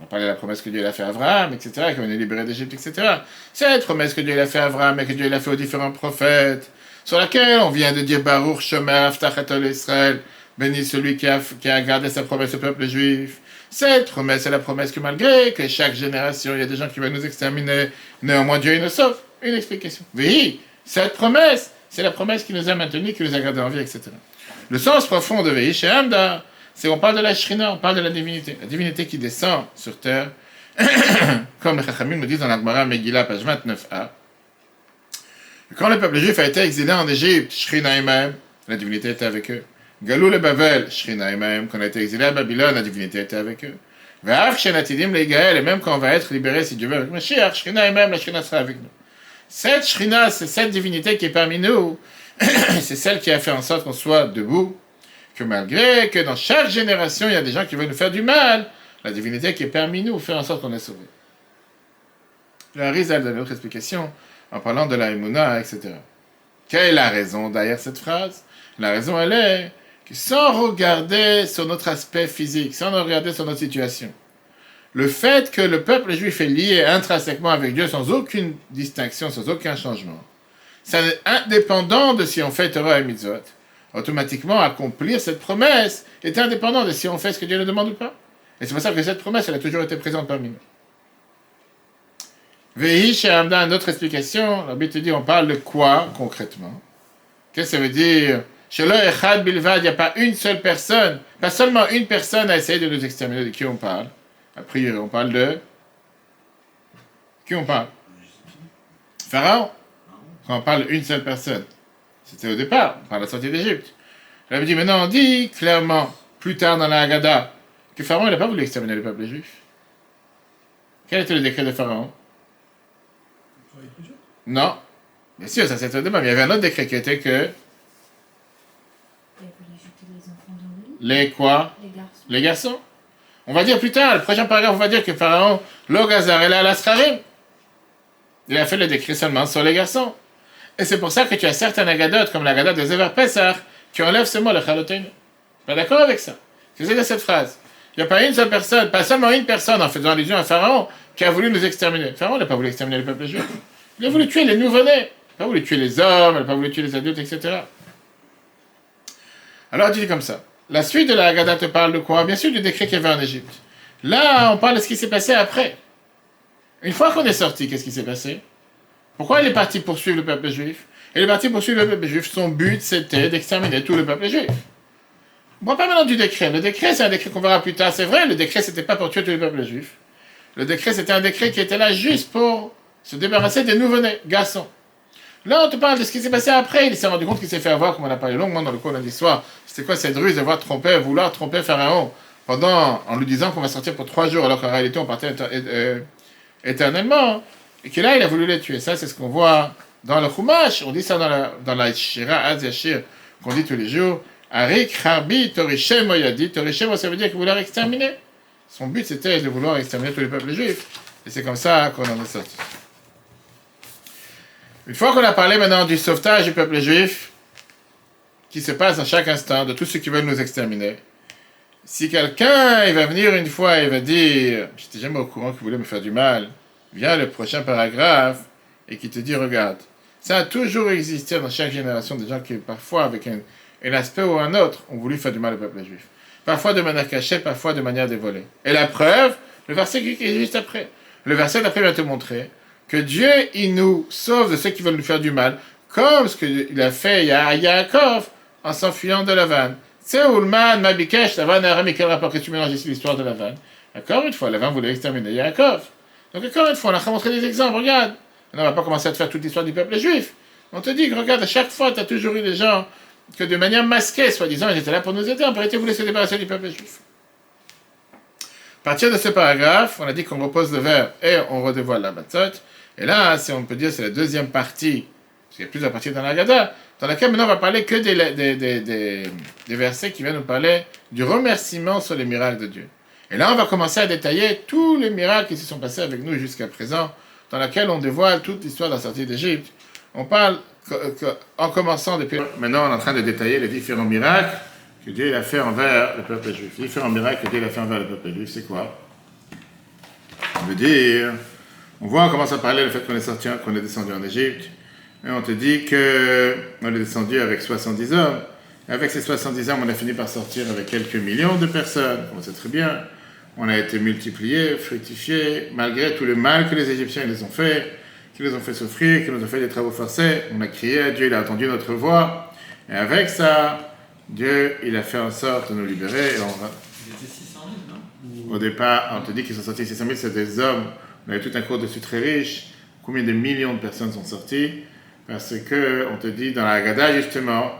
On parle de la promesse que Dieu a fait à Abraham, etc., qu'on est libéré d'Égypte, etc. Cette promesse que Dieu a fait à Abraham et que Dieu a fait aux différents prophètes, sur laquelle on vient de dire Baruch Shomer Aftachatol Israël, béni celui qui a, qui a gardé sa promesse au peuple juif. Cette promesse est la promesse que malgré que chaque génération, il y a des gens qui veulent nous exterminer, néanmoins Dieu nous sauve. Une explication. Oui, cette promesse, c'est la promesse qui nous a maintenus, qui nous a gardés en vie, etc. Le sens profond de Vehi Hamda, c'est on parle de la Shrina, on parle de la divinité. La divinité qui descend sur terre, comme les Chachamim nous disent dans l'Agmara Megillah, page 29a. Quand le peuple juif a été exilé en Égypte, Shrina même, la divinité était avec eux. Galou le Bavel, même, quand on a été exilé à Babylone, la divinité était avec eux. Et même quand on va être libéré, si Dieu veut, avec Mashiach, Shrina même, la Shrina sera avec nous. Cette Shrina, c'est cette divinité qui est parmi nous, c'est celle qui a fait en sorte qu'on soit debout, que malgré que dans chaque génération, il y a des gens qui veulent nous faire du mal, la divinité qui est parmi nous fait en sorte qu'on est sauvé. La Rizal donne une autre explication en parlant de la Emouna, etc. Quelle est la raison derrière cette phrase? La raison, elle est sans regarder sur notre aspect physique, sans regarder sur notre situation, le fait que le peuple juif est lié intrinsèquement avec Dieu sans aucune distinction, sans aucun changement, c'est indépendant de si on fait Torah et Mitzvot. Automatiquement, accomplir cette promesse est indépendant de si on fait ce que Dieu ne demande pas. Et c'est pour ça que cette promesse, elle a toujours été présente parmi nous. Vehi Hamda, une autre explication. Te dit, on parle de quoi concrètement? Qu'est-ce que ça veut dire? Echad Bilvad, il n'y a pas une seule personne, pas seulement une personne a essayé de nous exterminer. De qui on parle? A priori, on parle de. Qui on parle? Pharaon Quand on parle d'une seule personne. C'était au départ, par la sortie d'Égypte. Elle dit, maintenant on dit clairement, plus tard dans la Haggadah, que Pharaon n'a pas voulu exterminer le peuple juif. Quel était le décret de Pharaon? Non. Bien sûr, ça c'était au départ, mais il y avait un autre décret qui était que. Les quoi
Les garçons.
Les garçons. On va dire plus tard, le prochain paragraphe, on va dire que Pharaon, Logazar, est à l'Asrarim. Il a fait le décret seulement sur les garçons. Et c'est pour ça que tu as certains agadotes, comme l'agadote de Zever Pesach, qui enlèvent ce mot, le chalotin. Pas d'accord avec ça c'est cette phrase Il n'y a pas une seule personne, pas seulement une personne, en faisant allusion à Pharaon, qui a voulu nous exterminer. Pharaon n'a pas voulu exterminer le peuple juif. Il a voulu tuer les nouveau-nés. Il n'a pas voulu tuer les hommes, il n'a pas voulu tuer les adultes, etc. Alors, tu dis comme ça. La suite de la Haggadah te parle de quoi? Bien sûr, du décret qu'il y avait en Égypte. Là, on parle de ce qui s'est passé après. Une fois qu'on est sorti, qu'est-ce qui s'est passé? Pourquoi il est parti poursuivre le peuple juif? Il est parti poursuivre le peuple juif. Son but, c'était d'exterminer tout le peuple juif. On parle pas maintenant du décret. Le décret, c'est un décret qu'on verra plus tard. C'est vrai, le décret, c'était pas pour tuer tout le peuple juif. Le décret, c'était un décret qui était là juste pour se débarrasser des nouveau-nés, garçons. Là, on te parle de ce qui s'est passé après. Il s'est rendu compte qu'il s'est fait avoir, comme on a parlé longuement dans le cours lundi soir. C'était quoi cette ruse de voir tromper, vouloir tromper Pharaon pendant, en lui disant qu'on va sortir pour trois jours, alors qu'en réalité, on partait euh, éternellement. Et que là, il a voulu les tuer. Ça, c'est ce qu'on voit dans le Chumash. On dit ça dans la, dans la Shira Az qu'on dit tous les jours. Arik Harbi Torishem Moyadi. Torishem, ça veut dire qu'il voulait exterminer. Son but, c'était de vouloir exterminer tous les peuples juifs. Et c'est comme ça qu'on en est sorti. Une fois qu'on a parlé maintenant du sauvetage du peuple juif, qui se passe à chaque instant, de tous ceux qui veulent nous exterminer, si quelqu'un va venir une fois et va dire J'étais jamais au courant qu'il voulait me faire du mal, vient le prochain paragraphe et qui te dit Regarde, ça a toujours existé dans chaque génération des gens qui, parfois, avec un, un aspect ou un autre, ont voulu faire du mal au peuple juif. Parfois de manière cachée, parfois de manière dévolée. Et la preuve, le verset qui est juste après. Le verset d'après va te montrer que Dieu, il nous sauve de ceux qui veulent nous faire du mal, comme ce qu'il a fait à Yaakov en s'enfuyant de la vanne. C'est Ulman, Mabikesh, la vanne Aram, quel rapport que tu mélanges ici l'histoire de la vanne? Encore une fois, la vanne voulait exterminer Yaakov. Donc encore une fois, on a montré des exemples, regarde. On va pas commencer à te faire toute l'histoire du peuple juif. On te dit que regarde, à chaque fois, tu as toujours eu des gens que de manière masquée, soi-disant, ils étaient là pour nous aider, en réalité, voulaient se débarrasser du peuple juif. À partir de ce paragraphe, on a dit qu'on repose le verre et on redévoile la matzot. Et là, si on peut dire, c'est la deuxième partie, parce qu'il y a plusieurs parties dans la Gada, dans laquelle maintenant on va parler que des, versets qui viennent nous parler du remerciement sur les miracles de Dieu. Et là, on va commencer à détailler tous les miracles qui se sont passés avec nous jusqu'à présent, dans laquelle on dévoile toute l'histoire de la sortie d'Égypte. On parle en commençant depuis. Maintenant, on est en train de détailler les différents miracles que Dieu a fait envers le peuple juif. Les différents miracles que Dieu a fait envers le peuple juif, c'est quoi? On veut dire on voit, on commence à parler du fait qu'on est, sorti, qu'on est descendu en Égypte. Et on te dit qu'on est descendu avec 70 hommes. Et avec ces 70 hommes, on a fini par sortir avec quelques millions de personnes. On sait très bien. On a été multipliés, fructifiés, malgré tout le mal que les Égyptiens les ont fait, qui les ont fait souffrir, qui nous ont fait des travaux forcés. On a crié à Dieu, il a entendu notre voix. Et avec ça, Dieu, il a fait en sorte de nous libérer. Et on va...
Ils étaient 600 000, non?
Au départ, on te dit qu'ils sont sortis 600 000, c'est des hommes. On avait tout un cours dessus très riche. Combien de millions de personnes sont sorties? Parce que on te dit dans la Haggadah, justement,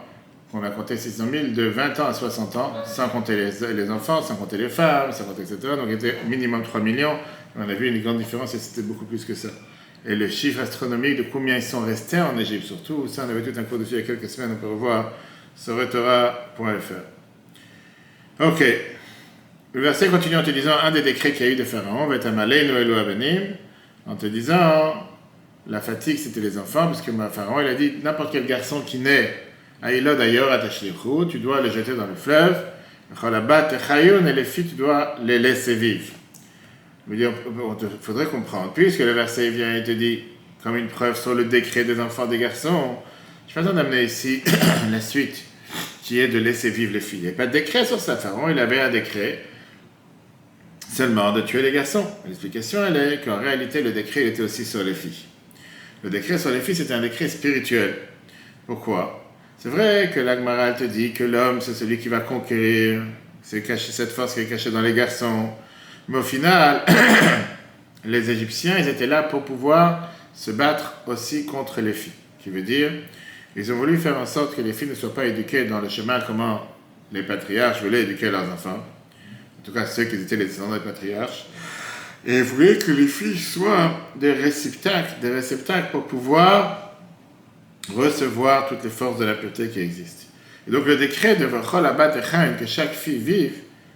qu'on a compté 600 000 de 20 ans à 60 ans, sans compter les, les enfants, sans compter les femmes, sans compter etc. Donc il était minimum 3 millions. On a vu une grande différence et c'était beaucoup plus que ça. Et le chiffre astronomique de combien ils sont restés en Égypte, surtout, ça on avait tout un cours dessus il y a quelques semaines, on peut revoir sur Torah.fr. Ok. Le verset continue en te disant un des décrets qu'il y a eu de Pharaon va être en te disant la fatigue c'était les enfants, parce que Pharaon il a dit n'importe quel garçon qui naît à Ilo d'ailleurs, attaché tu dois les jeter dans le fleuve, et les filles tu dois les laisser vivre. Il faudrait comprendre, puisque le verset vient et te dit comme une preuve sur le décret des enfants des garçons, je vais d'amener ici la suite qui est de laisser vivre les filles. Il n'y a pas de décret sur ça. Pharaon, il avait un décret seulement de tuer les garçons. L'explication, elle est qu'en réalité, le décret, était aussi sur les filles. Le décret sur les filles, c'était un décret spirituel. Pourquoi? C'est vrai que l'Agmaral te dit que l'homme, c'est celui qui va conquérir, c'est caché cette force qui est cachée dans les garçons. Mais au final, les Égyptiens, ils étaient là pour pouvoir se battre aussi contre les filles. Qui veut dire, ils ont voulu faire en sorte que les filles ne soient pas éduquées dans le chemin comment les patriarches voulaient éduquer leurs enfants en tout cas ceux qui étaient les descendants des patriarches, et voulaient que les filles soient des réceptacles, des réceptacles pour pouvoir recevoir toutes les forces de la pureté qui existent. Et donc le décret de que chaque fille vive,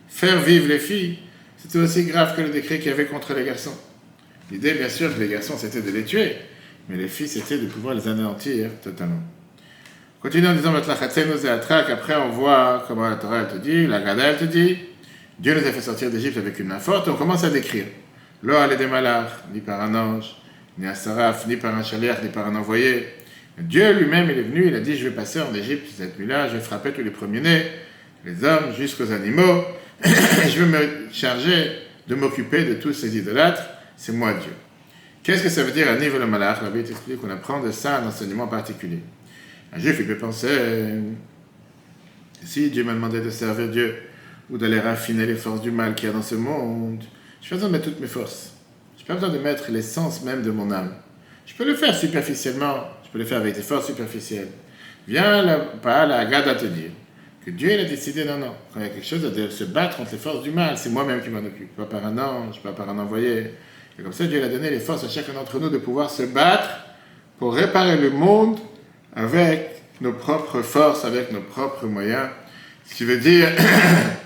faire vivre les filles, c'était aussi grave que le décret qu'il y avait contre les garçons. L'idée, bien sûr, que les garçons, c'était de les tuer, mais les filles, c'était de pouvoir les anéantir totalement. Continuons en disant, après on voit comment la Torah te dit, la Gada elle te dit, Dieu les a fait sortir d'Égypte avec une main forte, on commence à décrire. L'eau allait des malach, ni par un ange, ni un saraf, ni par un chalier, ni par un envoyé. Dieu lui-même, il est venu, il a dit, je vais passer en Égypte cette nuit-là, je vais frapper tous les premiers-nés, les hommes jusqu'aux animaux, je vais me charger de m'occuper de tous ces idolâtres, c'est moi Dieu. Qu'est-ce que ça veut dire à niveau le malach? La Bible explique qu'on apprend de ça un enseignement particulier. Un juif, il peut penser, si Dieu m'a demandé de servir Dieu, ou d'aller raffiner les forces du mal qu'il y a dans ce monde. Je n'ai pas besoin de mettre toutes mes forces. Je n'ai pas besoin de mettre l'essence même de mon âme. Je peux le faire superficiellement, je peux le faire avec des forces superficielles. Viens là, pas la garde à te dire que Dieu il a décidé, non, non, quand il y a quelque chose à se battre contre les forces du mal, c'est moi-même qui m'en occupe, pas par un ange, pas par un envoyé. Et comme ça, Dieu a donné les forces à chacun d'entre nous de pouvoir se battre pour réparer le monde avec nos propres forces, avec nos propres moyens. Ce qui veut dire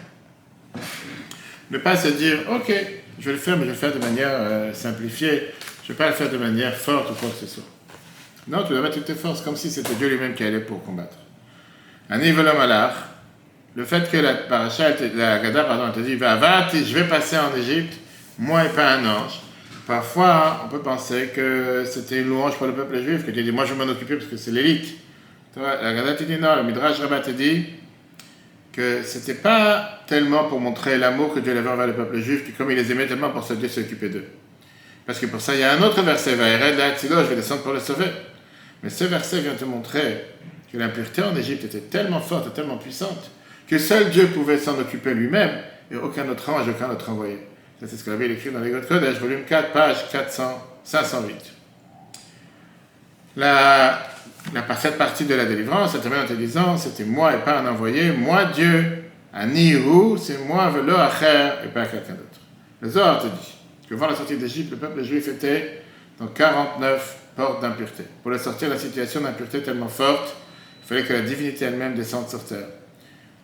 Ne pas se dire, ok, je vais le faire, mais je vais le faire de manière euh, simplifiée. Je ne vais pas le faire de manière forte ou quoi que ce soit. Non, tu dois mettre toutes tes forces, comme si c'était Dieu lui-même qui allait pour combattre. Un niveau malach, le fait que la paracha, la Gada, pardon, te dit, va, va, je vais passer en Égypte, moi et pas un ange. Parfois, on peut penser que c'était une louange pour le peuple juif, que tu dis, moi je vais m'en occuper parce que c'est l'élite. La Gada te dit non, le Midrash Rabbah te dit, que c'était pas tellement pour montrer l'amour que Dieu avait envers le peuple juif, que comme il les aimait tellement pour ça, Dieu s'occupait d'eux. Parce que pour ça, il y a un autre verset, je vais descendre pour le sauver. Mais ce verset vient te montrer que l'impureté en Égypte était tellement forte et tellement puissante que seul Dieu pouvait s'en occuper lui-même et aucun autre ange, aucun autre envoyé. C'est ce que avait écrit dans les de Kodesh, volume 4, page 400, 508. La la, cette partie de la délivrance, ça termine en te disant, c'était moi et pas un envoyé, moi Dieu, un Nihou, c'est moi, velo acher, et pas quelqu'un d'autre. Le Zohar te dit que avant la sortie d'Égypte, le peuple juif était dans 49 portes d'impureté. Pour le sortir de la situation d'impureté tellement forte, il fallait que la divinité elle-même descende sur terre.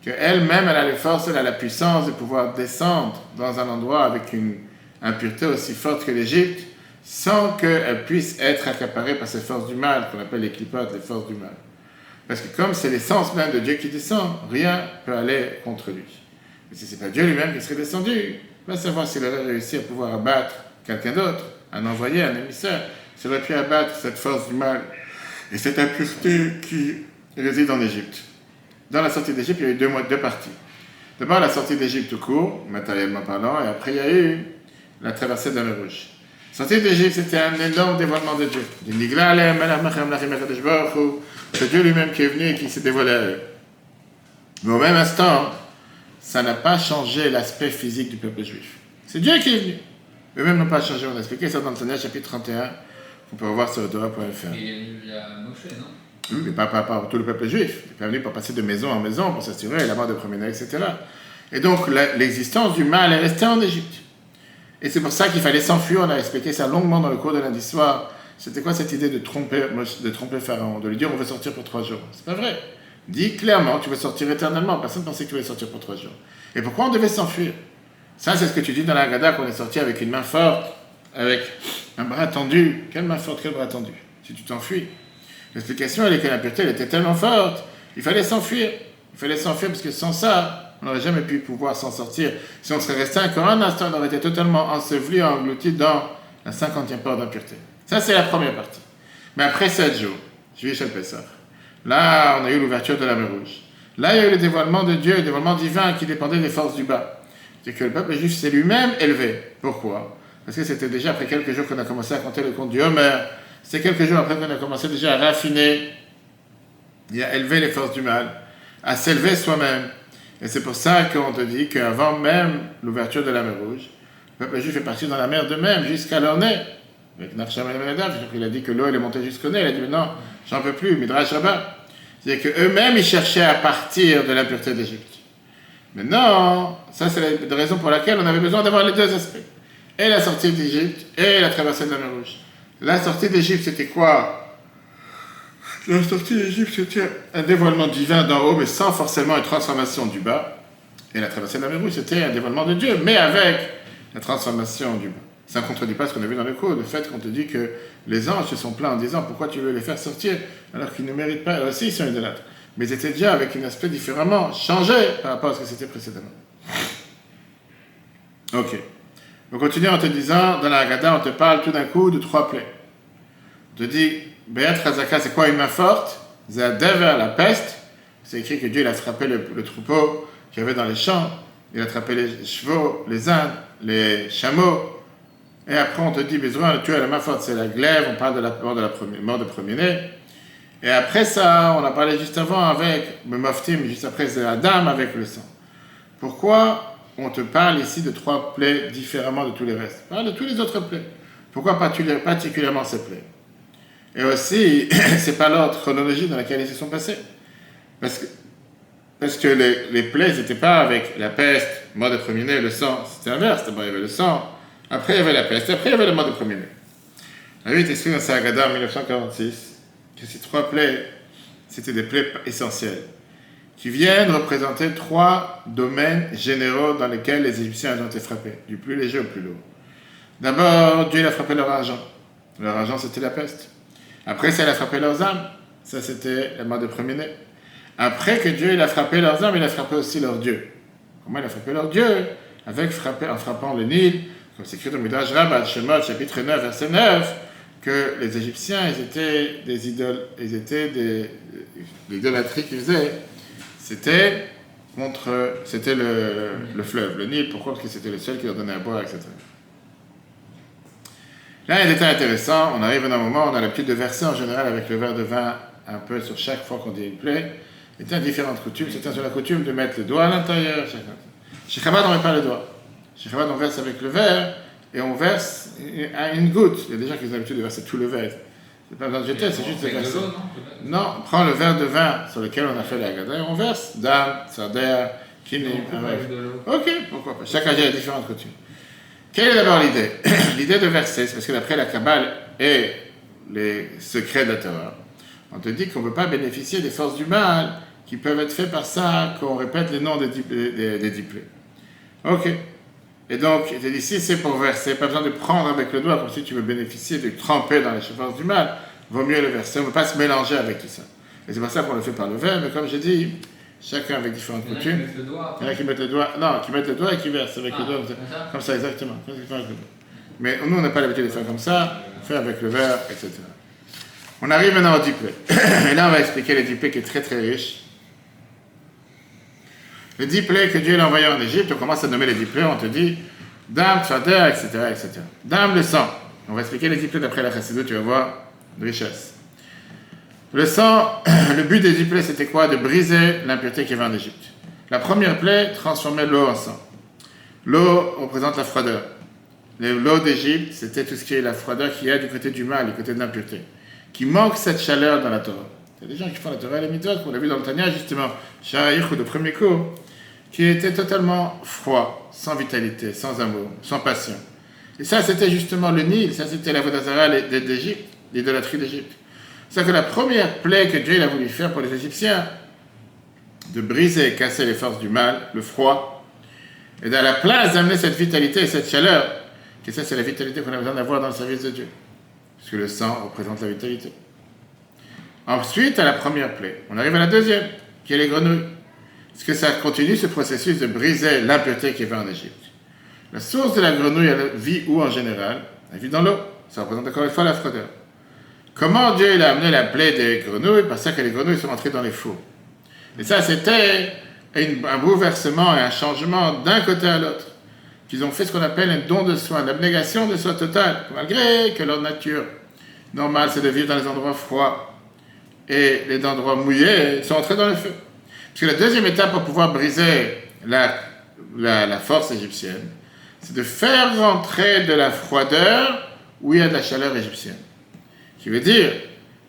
Qu'elle-même, elle a les forces, elle a la puissance de pouvoir descendre dans un endroit avec une impureté aussi forte que l'Égypte, sans qu'elle puisse être accaparée par ces forces du mal, qu'on appelle les clipotes, les forces du mal. Parce que comme c'est l'essence même de Dieu qui descend, rien ne peut aller contre lui. Et si ce n'est pas Dieu lui-même qui serait descendu, va savoir s'il aurait réussi à pouvoir abattre quelqu'un d'autre, un envoyé, un émissaire, s'il aurait pu abattre cette force du mal et cette impureté qui réside en Égypte. Dans la sortie d'Égypte, il y a eu deux, deux parties. D'abord la sortie d'Égypte tout court, matériellement parlant, et après il y a eu la traversée de la mer Rouge. Sortir d'Égypte, c'était un énorme dévoilement de Dieu. C'est Dieu lui-même qui est venu et qui s'est dévoilé à. Mais au même instant, ça n'a pas changé l'aspect physique du peuple juif. C'est Dieu qui est venu. Eux-mêmes n'ont pas changé. On a expliqué ça dans le Tania, chapitre 31, qu'on peut revoir sur Torah.fr.
Il est venu via Moshe, non
Oui, mais pas par tout le peuple juif. Il n'est pas venu pour passer de maison en maison, pour s'assurer la mort de promener, etc. Et donc, l'existence du mal est restée en Égypte. Et c'est pour ça qu'il fallait s'enfuir. On a expliqué ça longuement dans le cours de lundi soir. C'était quoi cette idée de tromper, de tromper Pharaon De lui dire on veut sortir pour trois jours? C'est pas vrai. Dis clairement, tu veux sortir éternellement. Personne ne pensait que tu voulais sortir pour trois jours. Et pourquoi on devait s'enfuir? Ça, c'est ce que tu dis dans la Haggadah, qu'on est sorti avec une main forte, avec un bras tendu. Quelle main forte, quel bras tendu? Si tu t'enfuis. L'explication, elle est que la pureté, elle était tellement forte, il fallait s'enfuir. Il fallait s'enfuir parce que sans ça, on n'aurait jamais pu pouvoir s'en sortir. Si on serait resté encore un instant, on aurait été totalement enseveli, englouti dans la cinquantième part d'impureté. Ça, c'est la première partie. Mais après sept jours, chez le Pessah, là, on a eu l'ouverture de la mer Rouge. Là, il y a eu le dévoilement de Dieu, le dévoilement divin qui dépendait des forces du bas. C'est que le peuple juif s'est lui-même élevé. Pourquoi? Parce que c'était déjà après quelques jours qu'on a commencé à compter le compte du Homer. C'est quelques jours après qu'on a commencé déjà à raffiner et à élever les forces du mal, à s'élever soi-même. Et c'est pour ça qu'on te dit qu'avant même l'ouverture de la mer Rouge, le peuple juif est parti dans la mer de même jusqu'à leur nez. Avec il a dit que l'eau est montée jusqu'au nez. Il a dit non, j'en peux plus, Midrash Rabbah. C'est-à-dire qu'eux-mêmes ils cherchaient à partir de l'impureté d'Égypte. Mais non, ça c'est la raison pour laquelle on avait besoin d'avoir les deux aspects. Et la sortie d'Égypte et la traversée de la mer Rouge. La sortie d'Égypte c'était quoi? La sortie d'Égypte, c'était un dévoilement divin d'en haut, mais sans forcément une transformation du bas. Et la traversée de la mer c'était un dévoilement de Dieu, mais avec la transformation du bas. Ça ne contredit pas ce qu'on a vu dans le cours, le fait qu'on te dit que les anges se sont plaints en disant pourquoi tu veux les faire sortir alors qu'ils ne méritent pas, eux aussi ils sont idolâtres. Mais ils étaient déjà avec un aspect différemment, changé par rapport à ce que c'était précédemment. Ok. On continue en te disant, dans la Haggadah, on te parle tout d'un coup de trois plaies. On te dit, Beat Razaka, c'est quoi une main forte? Zadever, la peste. C'est écrit que Dieu il a frappé le, troupeau qu'il y avait dans les champs. Il a attrapé les chevaux, les ânes, les chameaux. Et après, on te dit, besoin, tu as la main forte, c'est la glaive. On parle de la mort de, la première, mort de premier-né. Et après ça, on a parlé juste avant avec le Moftim, juste après, c'est la dame avec le sang. Pourquoi on te parle ici de trois plaies différemment de tous les restes? Parle de tous les autres plaies. Pourquoi particulièrement ces plaies? Et aussi, c'est pas l'ordre chronologique dans lequel ils se sont passés. Parce que, parce que les, les plaies n'étaient pas avec la peste, mort de premier-né, le sang. C'était inverse. D'abord, il y avait le sang. Après, il y avait la peste. Après, il y avait le mort de premier-né. La vie est dans Sagada en 1946 que ces trois plaies, c'était des plaies essentielles qui viennent représenter trois domaines généraux dans lesquels les Égyptiens ont été frappés, du plus léger au plus lourd. D'abord, Dieu a frappé leur argent. Leur argent, c'était la peste. Après, ça, il a frappé leurs âmes. Ça, c'était la mort de premier-né. Après que Dieu il a frappé leurs âmes, il a frappé aussi leur Dieu. Comment il a frappé leur Dieu? Avec frappé, en frappant le Nil, comme c'est écrit dans Midrash Rabbah, Shemot, chapitre 9, verset 9, que les Égyptiens, ils étaient des idoles, ils étaient des. L'idolâtrie qu'ils faisaient, c'était contre. C'était le, le fleuve, le Nil. Pourquoi? Parce que c'était le seul qui leur donnait à boire, etc. Là, il était intéressant. On arrive à un moment, on a l'habitude de verser en général avec le verre de vin un peu sur chaque fois qu'on dit une plaie. Il y a différentes coutumes. C'était sur la coutume de mettre le doigt à l'intérieur. Chez Chabad, on ne met pas le doigt. Chez Chabad, on verse avec le verre et on verse une goutte. Il y a des gens qui ont l'habitude de verser tout le verre. C'est pas besoin de jeter, c'est juste de verser. Non, on prend le verre de vin sur lequel on a fait la gada et on verse. Dame, Sader, Kinim. Ok, pourquoi pas. Chacun a différentes coutumes. Quelle est d'abord l'idée? L'idée de verser, c'est parce que d'après la Kabbale et les secrets de la Torah, on te dit qu'on ne peut pas bénéficier des forces du mal qui peuvent être faites par ça, qu'on répète les noms des, des. Ok. Et donc, il te dit, si c'est pour verser, pas besoin de prendre avec le doigt, comme si tu veux bénéficier de tremper dans les forces du mal, vaut mieux le verser, on ne veut pas se mélanger avec tout ça. Et c'est pour ça qu'on le fait par le verre, mais comme j'ai dit, chacun avec différentes coutumes. Il y en a qui mettent le doigt, non, qui mettent le doigt et qui versent avec ah, le doigt. Comme ça, comme ça exactement. Mais nous, on n'a pas l'habitude de faire comme ça, on fait avec le verre, etc. On arrive maintenant au diplé. Et là, on va expliquer le diplé qui est très très riche. Le diplé que Dieu a envoyé en Égypte, on commence à nommer les diplés, on te dit Dame, Tfader, etc., etc. Dame, le sang. On va expliquer les diplés d'après la chassidou, tu vas voir, de richesse. Le sang, le but des dix plaies, c'était quoi? De briser l'impureté qui avait en Égypte. La première plaie transformait l'eau en sang. L'eau représente la froideur. L'eau d'Égypte, c'était tout ce qui est la froideur qui est du côté du mal, du côté de l'impureté. Qui manque cette chaleur dans la Torah. Il y a des gens qui font la Torah et les mitzvot, on l'a vu dans le Tanya justement, ou de premier cours, qui était totalement froid, sans vitalité, sans amour, sans passion. Et ça, c'était justement le Nil, ça c'était la Vodazara d'Égypte, l'idolâtrie d'Égypte. C'est que la première plaie que Dieu a voulu faire pour les Égyptiens, de briser et casser les forces du mal, le froid, et à la place d'amener cette vitalité et cette chaleur, que ça c'est la vitalité qu'on a besoin d'avoir dans le service de Dieu, puisque le sang représente la vitalité. Ensuite, à la première plaie, on arrive à la deuxième, qui est les grenouilles. Est-ce que ça continue ce processus de briser l'impureté qui va en Égypte La source de la grenouille, elle vit où en général? Elle vit dans l'eau. Ça représente encore une fois la froideur. Comment Dieu a amené la plaie des grenouilles Parce que les grenouilles sont entrées dans les fours. Et ça, c'était un bouleversement et un changement d'un côté à l'autre. Qu'ils ont fait ce qu'on appelle un don de soi, l'abnégation de soi totale, malgré que leur nature normale, c'est de vivre dans les endroits froids et les endroits mouillés, sont entrés dans le feu. Parce que la deuxième étape pour pouvoir briser la, la, la force égyptienne, c'est de faire rentrer de la froideur où il y a de la chaleur égyptienne qui veut dire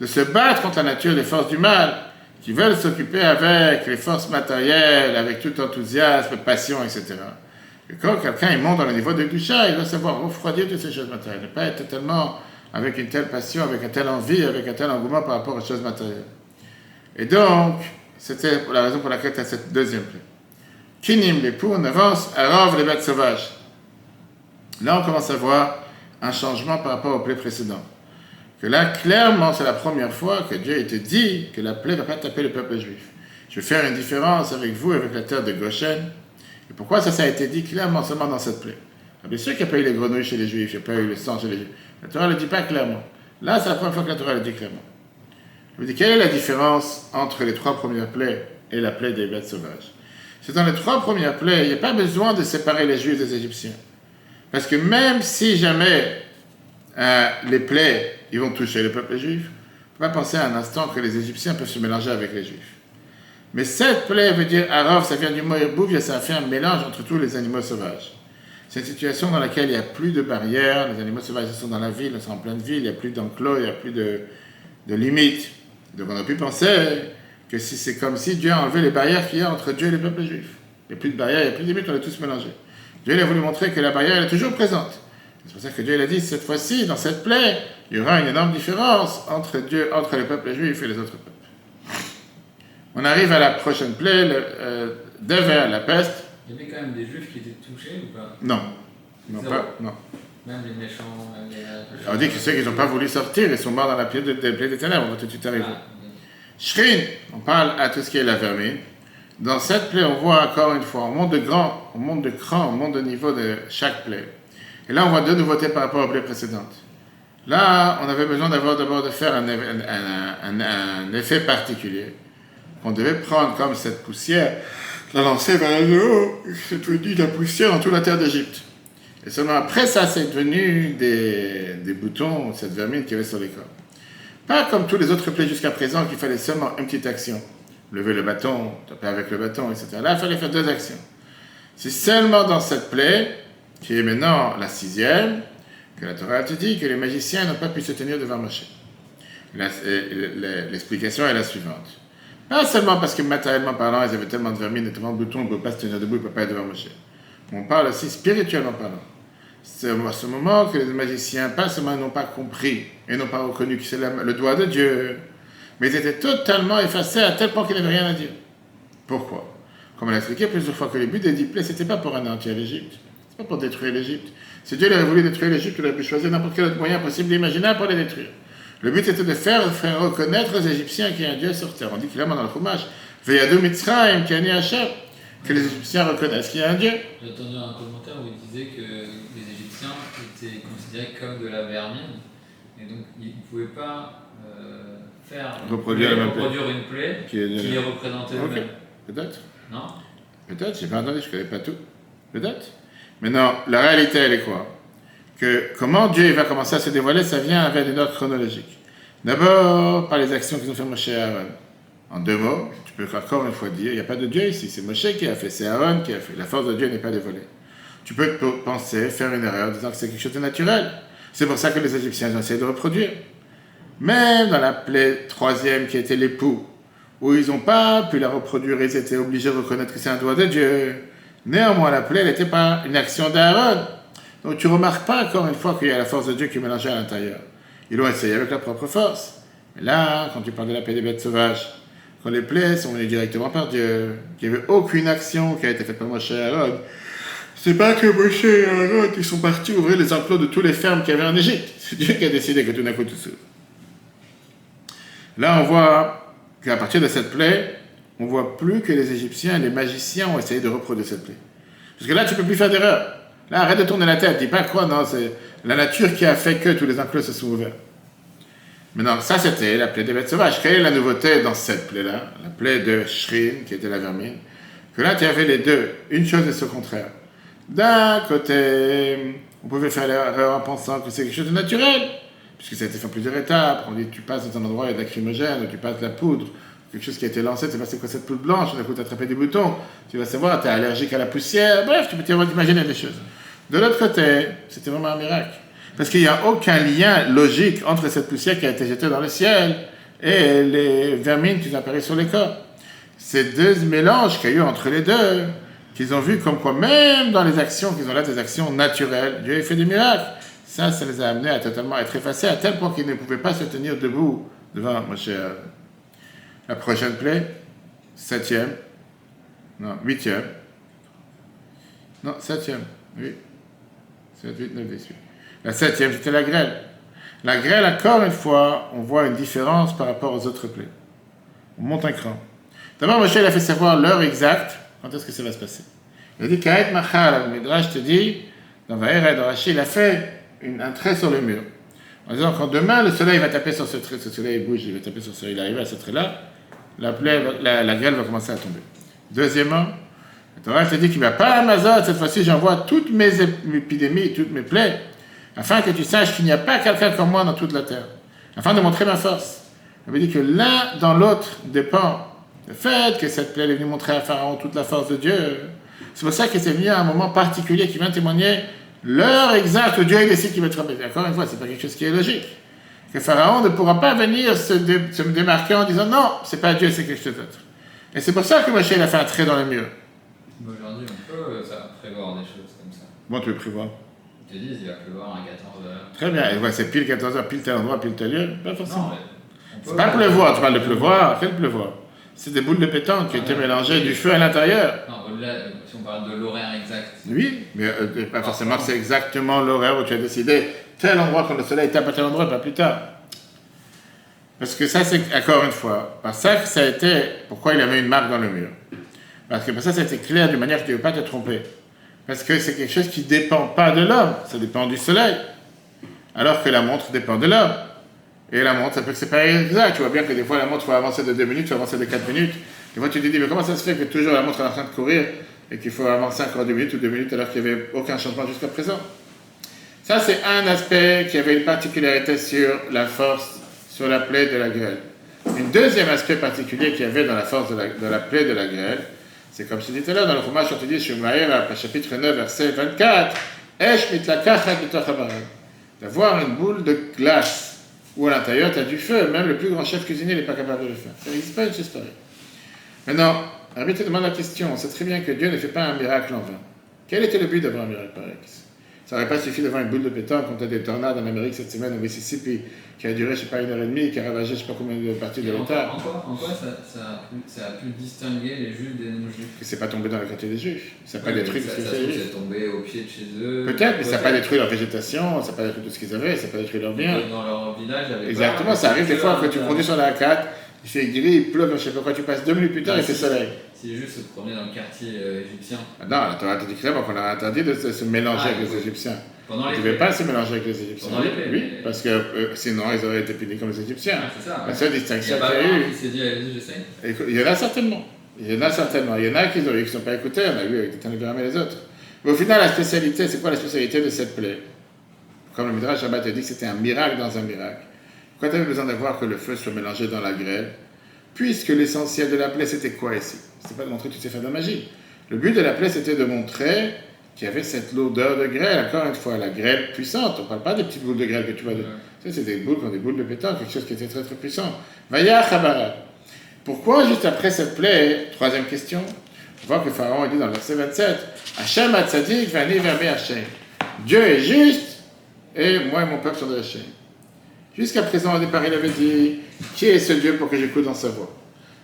de se battre contre la nature des forces du mal, qui veulent s'occuper avec les forces matérielles, avec tout enthousiasme, passion, etc. Et quand quelqu'un monte dans le niveau de Gusha, il doit savoir refroidir toutes ces choses matérielles, ne pas être tellement avec une telle passion, avec une telle envie, avec un tel engouement par rapport aux choses matérielles. Et donc, c'était la raison pour laquelle tu as cette deuxième plaie. Kinim, l'époux, on avance, Arav, les bêtes sauvages. Là, on commence à voir un changement par rapport aux plaies précédentes là, clairement, c'est la première fois que Dieu a été dit que la plaie ne va pas taper le peuple juif. Je vais faire une différence avec vous, avec la terre de Goshen. Et pourquoi ça, ça a été dit clairement seulement dans cette plaie? Ah, Bien sûr qu'il n'y a pas eu les grenouilles chez les juifs, il n'y a pas eu le sang chez les juifs. La Torah ne le dit pas clairement. Là, c'est la première fois que la Torah le dit clairement. Je vous dis, quelle est la différence entre les trois premières plaies et la plaie des bêtes sauvages? C'est dans les trois premières plaies, il n'y a pas besoin de séparer les juifs des égyptiens. Parce que même si jamais euh, les plaies ils vont toucher le peuple juif. On ne peut pas penser un instant que les Égyptiens peuvent se mélanger avec les Juifs. Mais cette plaie veut dire Arov, ça vient du mot Erbouvia, ça fait un mélange entre tous les animaux sauvages. C'est une situation dans laquelle il n'y a plus de barrières, les animaux sauvages sont dans la ville, ils sont en pleine ville, il n'y a plus d'enclos, il n'y a plus de, limites. Donc on a pu penser que si c'est comme si Dieu a enlevé les barrières qu'il y a entre Dieu et le peuple juif. Il n'y a plus de barrières, il n'y a plus de limites, on est tous mélangés. Dieu a voulu montrer que la barrière est toujours présente. C'est pour ça que Dieu a dit, cette fois-ci, dans cette plaie, il y aura une énorme différence entre Dieu, entre les peuples juifs et les autres peuples. On arrive à la prochaine plaie, le euh, la peste.
Il y avait quand même des juifs qui étaient touchés ou pas?
Non. Non, pas, non.
Même les méchants. Les...
On dit que ceux qui n'ont pas voulu sortir, ils sont morts dans la plaie, de, des ténèbres, on va tout de suite arriver. Ah, Shrin, on parle à tout ce qui est la vermine. Dans cette plaie, on voit encore une fois, on monte de grand, on monte de cran, on monte de niveau de chaque plaie. Et là, on voit deux nouveautés par rapport aux plaies précédentes. Là, on avait besoin d'avoir d'abord de faire un, effet particulier. On devait prendre comme cette poussière, la lancer vers le haut, c'est devenu de la poussière dans toute la terre d'Égypte. Et seulement après ça, c'est devenu des, des, boutons, cette vermine qui avait sur les corps. Pas comme tous les autres plaies jusqu'à présent, qu'il fallait seulement une petite action. Lever le bâton, taper avec le bâton, etc. Là, il fallait faire deux actions. C'est seulement dans cette plaie, qui est maintenant la sixième, que la Torah te dit que les magiciens n'ont pas pu se tenir devant Moshe. L'explication est la suivante. Pas seulement parce que matériellement parlant, ils avaient tellement de vermine et tellement de boutons, ils ne pouvaient pas se tenir debout, ils ne pouvaient pas être devant Moshe. On parle aussi spirituellement parlant. C'est à ce moment que les magiciens, pas seulement n'ont pas compris et n'ont pas reconnu que c'est le doigt de Dieu, mais ils étaient totalement effacés à tel point qu'ils n'avaient rien à dire. Pourquoi? Comme on l'a expliqué plusieurs fois que le but des dix ce n'était pas pour anéantir l'Égypte, ce pas pour détruire l'Égypte, si Dieu avait voulu détruire l'Égypte, il aurait pu choisir n'importe quel autre moyen possible d'imaginer pour les détruire. Le but était de faire, faire reconnaître aux Égyptiens qu'il y a un Dieu sur terre. On dit clairement dans le Chumash, Veyadou Mitzrayim, qui a né Hachem, que les Égyptiens reconnaissent qu'il y a un Dieu.
J'ai entendu un commentaire où il disait que les Égyptiens étaient considérés comme de la vermine, et donc ils ne pouvaient pas euh, faire
reproduire,
plaie, reproduire une plaie qui, est qui les représentait
okay. Peut-être.
Non?
Peut-être, j'ai pas entendu, je ne connais pas tout. Peut-être. Maintenant, la réalité, elle est quoi? Que comment Dieu va commencer à se dévoiler, ça vient avec une ordre chronologique. D'abord, par les actions qu'ils ont fait Moshe et Aaron. En deux mots, tu peux encore une fois dire, il n'y a pas de Dieu ici, c'est Moshe qui a fait, c'est Aaron qui a fait. La force de Dieu n'est pas dévolée. Tu peux penser, faire une erreur disant que c'est quelque chose de naturel. C'est pour ça que les Égyptiens ont essayé de reproduire. Même dans la plaie troisième qui était l'époux, où ils n'ont pas pu la reproduire, ils étaient obligés de reconnaître que c'est un doigt de Dieu. Néanmoins, la plaie n'était pas une action d'Aaron. Donc tu remarques pas encore une fois qu'il y a la force de Dieu qui est mélangée à l'intérieur. Ils l'ont essayé avec leur propre force. Mais là, quand tu parles de la plaie des bêtes sauvages, quand les plaies sont venues directement par Dieu, qu'il n'y avait aucune action qui a été faite par Moshe et Aaron, c'est pas que Moshe et Aaron ils sont partis ouvrir les enclos de tous les fermes qu'il y avait en Égypte. C'est Dieu qui a décidé que tout d'un coup tout s'ouvre. Là, on voit qu'à partir de cette plaie, on voit plus que les Égyptiens, les magiciens ont essayé de reproduire cette plaie. Parce que là, tu peux plus faire d'erreur. Là, arrête de tourner la tête. Dis pas quoi, non, c'est la nature qui a fait que tous les enclos se sont ouverts. Mais non, ça c'était la plaie des bêtes sauvages. Quelle est la nouveauté dans cette plaie-là? La plaie de Shrin, qui était la vermine. Que là, tu avais les deux. Une chose et ce contraire. D'un côté, on pouvait faire l'erreur en pensant que c'est quelque chose de naturel, puisque ça a été fait en plusieurs étapes. On dit, tu passes dans un endroit, il y tu passes de la poudre, quelque chose qui a été lancé, tu sais c'est quoi cette poudre blanche, d'un coup tu attrapé des boutons, tu vas savoir, tu es allergique à la poussière, bref, tu peux t'imaginer des choses. De l'autre côté, c'était vraiment un miracle. Parce qu'il n'y a aucun lien logique entre cette poussière qui a été jetée dans le ciel et les vermines qui apparaissent sur les corps. Ces deux mélanges qu'il y a eu entre les deux, qu'ils ont vu comme quoi même dans les actions qu'ils ont là des actions naturelles, Dieu a fait des miracles. Ça, ça les a amenés à totalement être effacés à tel point qu'ils ne pouvaient pas se tenir debout devant Moshe. La prochaine plaie, septième, non, huitième, non, septième, oui, 7, 8, 9, 10, La septième, c'était la grêle. La grêle, encore une fois, on voit une différence par rapport aux autres plaies. On monte un cran. D'abord, Moshe a fait savoir l'heure exacte quand est-ce que ça va se passer? Il a dit Kaet Machal, le Midrash te dit, dans Vaered Rashi, il a fait un trait sur le mur. En disant quand demain le soleil va taper sur ce trait, ce soleil bouge, il va taper sur ce soleil, il arrive à ce trait-là, la, la, la, grêle va commencer à tomber. Deuxièmement, le Torah te dit qu'il ne va pas à Amazon, cette fois-ci j'envoie toutes mes épidémies, toutes mes plaies, afin que tu saches qu'il n'y a pas quelqu'un comme moi dans toute la terre, afin de montrer ma force. Il veut dire que l'un dans l'autre dépend le fait que cette plaie est venue montrer à Pharaon toute la force de Dieu, c'est pour ça que c'est venu à un moment particulier qui vient témoigner l'heure exacte où Dieu décide qu'il va être tromper. Encore une fois, c'est pas quelque chose qui est logique. Que Pharaon ne pourra pas venir se, démarquer en disant non, c'est pas Dieu, c'est quelque chose d'autre. Et c'est pour ça que Moshe a fait un trait dans le mur.
Aujourd'hui, on peut euh, ça, prévoir des choses comme ça.
Bon, tu veux prévoir?
Ils te disent il va pleuvoir à 14h.
Très bien, et voilà, c'est pile 14h, pile tel endroit, pile tel lieu. Pas forcément. C'est pas pleuvoir, tu parles de pleuvoir, quel pleuvoir c'est des boules de pétanque qui étaient mélangées du feu à l'intérieur.
Non, au-delà, si on parle de l'horaire exact.
Oui, mais euh, pas forcément que c'est exactement l'horaire où tu as décidé tel endroit quand le soleil tape à tel endroit, pas plus tard. Parce que ça, c'est encore une fois, par ça que ça a été, pourquoi il avait une marque dans le mur. Parce que pour ça, ça a été clair d'une manière que tu ne veux pas te tromper. Parce que c'est quelque chose qui ne dépend pas de l'homme, ça dépend du soleil. Alors que la montre dépend de l'homme. Et la montre, ça peut que c'est pas exact. Tu vois bien que des fois, la montre, il faut avancer de 2 minutes, il faut avancer de 4 minutes. Des fois, tu te dis, mais comment ça se fait que toujours la montre est en train de courir et qu'il faut avancer encore 2 minutes ou 2 minutes alors qu'il n'y avait aucun changement jusqu'à présent? Ça, c'est un aspect qui avait une particularité sur la force, sur la plaie de la grêle. Un deuxième aspect particulier qu'il y avait dans la force de la, de la plaie de la grêle, c'est comme je disais tout dans le Chumash, on te dit, chapitre 9, verset 24, d'avoir une boule de glace ou à l'intérieur, tu as du feu. Même le plus grand chef cuisinier n'est pas capable de le faire. Ça n'existe pas une pareille. Maintenant, Rabbi te demande la question. On sait très bien que Dieu ne fait pas un miracle en vain. Quel était le but d'avoir un miracle pareil? Ça n'aurait pas suffi d'avoir une boule de pétanque quand tu as des tornades en Amérique cette semaine au Mississippi qui a duré, je sais pas, une heure et demie, qui a ravagé, je sais pas combien de parties de l'État.
En quoi, ça, ça, ça, a pu distinguer les Juifs des non-Juifs?
C'est pas tombé dans la quartier des Juifs. Ça n'a pas détruit
ce qu'ils avaient. C'est tombé au pied de chez eux.
Peut-être, mais ça n'a pas détruit leur végétation, ça n'a pas détruit tout ce qu'ils avaient, ça n'a pas détruit leur bien.
Dans leur village, avait
Exactement, ça arrive des fois que tu conduis sur la 4, il fait gris, il pleut, je sais pas quoi, tu passes deux minutes plus tard, il fait soleil.
Si les Juifs se promenaient dans le quartier euh, égyptien.
Ah non, la Torah dit clairement qu'on a interdit de se mélanger ah, avec les Égyptiens. Pendant ils ne devaient pas se mélanger avec les Égyptiens.
Pendant les
Oui, parce que euh, sinon ils auraient été punis comme les Égyptiens.
Ah, c'est ça.
La seule distinction
qu'il y a eu.
Qui Il y en a certainement. Il y en a certainement. Il y en a qui ne sont pas écoutés, on a vu avec les et les autres. Mais au final, la spécialité, c'est quoi la spécialité de cette plaie? Comme le Midrash Shabbat a dit que c'était un miracle dans un miracle. Pourquoi tu avais besoin d'avoir que le feu soit mélangé dans la grêle? Puisque l'essentiel de la plaie, c'était quoi ici? C'était pas de montrer que tu sais faire de la magie. Le but de la plaie, c'était de montrer qu'il y avait cette lourdeur de grêle. Encore une fois, la grêle puissante. On ne parle pas des petites boules de grêle que tu vois. De... Tu sais, c'est des boules comme des boules de pétanque, quelque chose qui était très très puissant. Vaya Chabara. Pourquoi juste après cette plaie Troisième question. On voit que Pharaon dit dans le verset 27 Hachem Hatzadik vani verbe Hachem. Dieu est juste et moi et mon peuple sont de Hachem. Jusqu'à présent, au départ, il avait dit Qui est ce Dieu pour que j'écoute dans sa voix?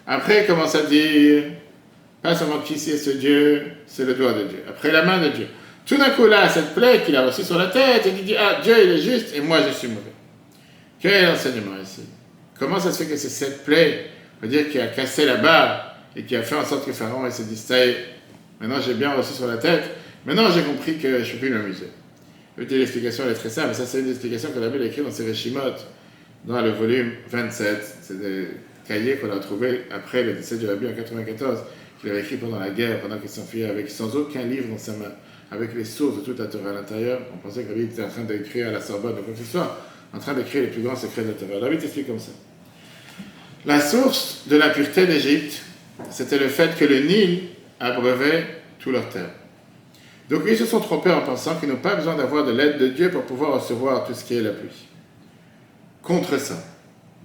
Après, il commence à dire Pas seulement qui est ce Dieu, c'est le doigt de Dieu. Après, la main de Dieu. Tout d'un coup, là, cette plaie qu'il a reçue sur la tête, il dit Ah, Dieu, il est juste et moi, je suis mauvais. Quel est l'enseignement ici? Comment ça se fait que c'est cette plaie, on dire, qui a cassé la barre et qui a fait en sorte que Pharaon s'est dit Ça maintenant j'ai bien reçu sur la tête, maintenant j'ai compris que je peux plus m'amuser. L'explication est très simple, ça c'est une explication que la Bible a écrite dans ses Réchimot, dans le volume 27. C'est des cahiers qu'on a trouvés après le décès du Rabbi en 94, qu'il avait écrit pendant la guerre, pendant qu'il s'enfuyait avec sans aucun livre dans sa main, avec les sources de toute la Torah à l'intérieur. On pensait que Rabbi était en train d'écrire à la Sorbonne ou quoi que ce soit, en train d'écrire les plus grands secrets de la Torah. Rabbi t'explique comme ça. La source de la pureté d'Égypte, c'était le fait que le Nil abreuvait tous leurs terres. Donc ils se sont trompés en pensant qu'ils n'ont pas besoin d'avoir de l'aide de Dieu pour pouvoir recevoir tout ce qui est la pluie. Contre ça,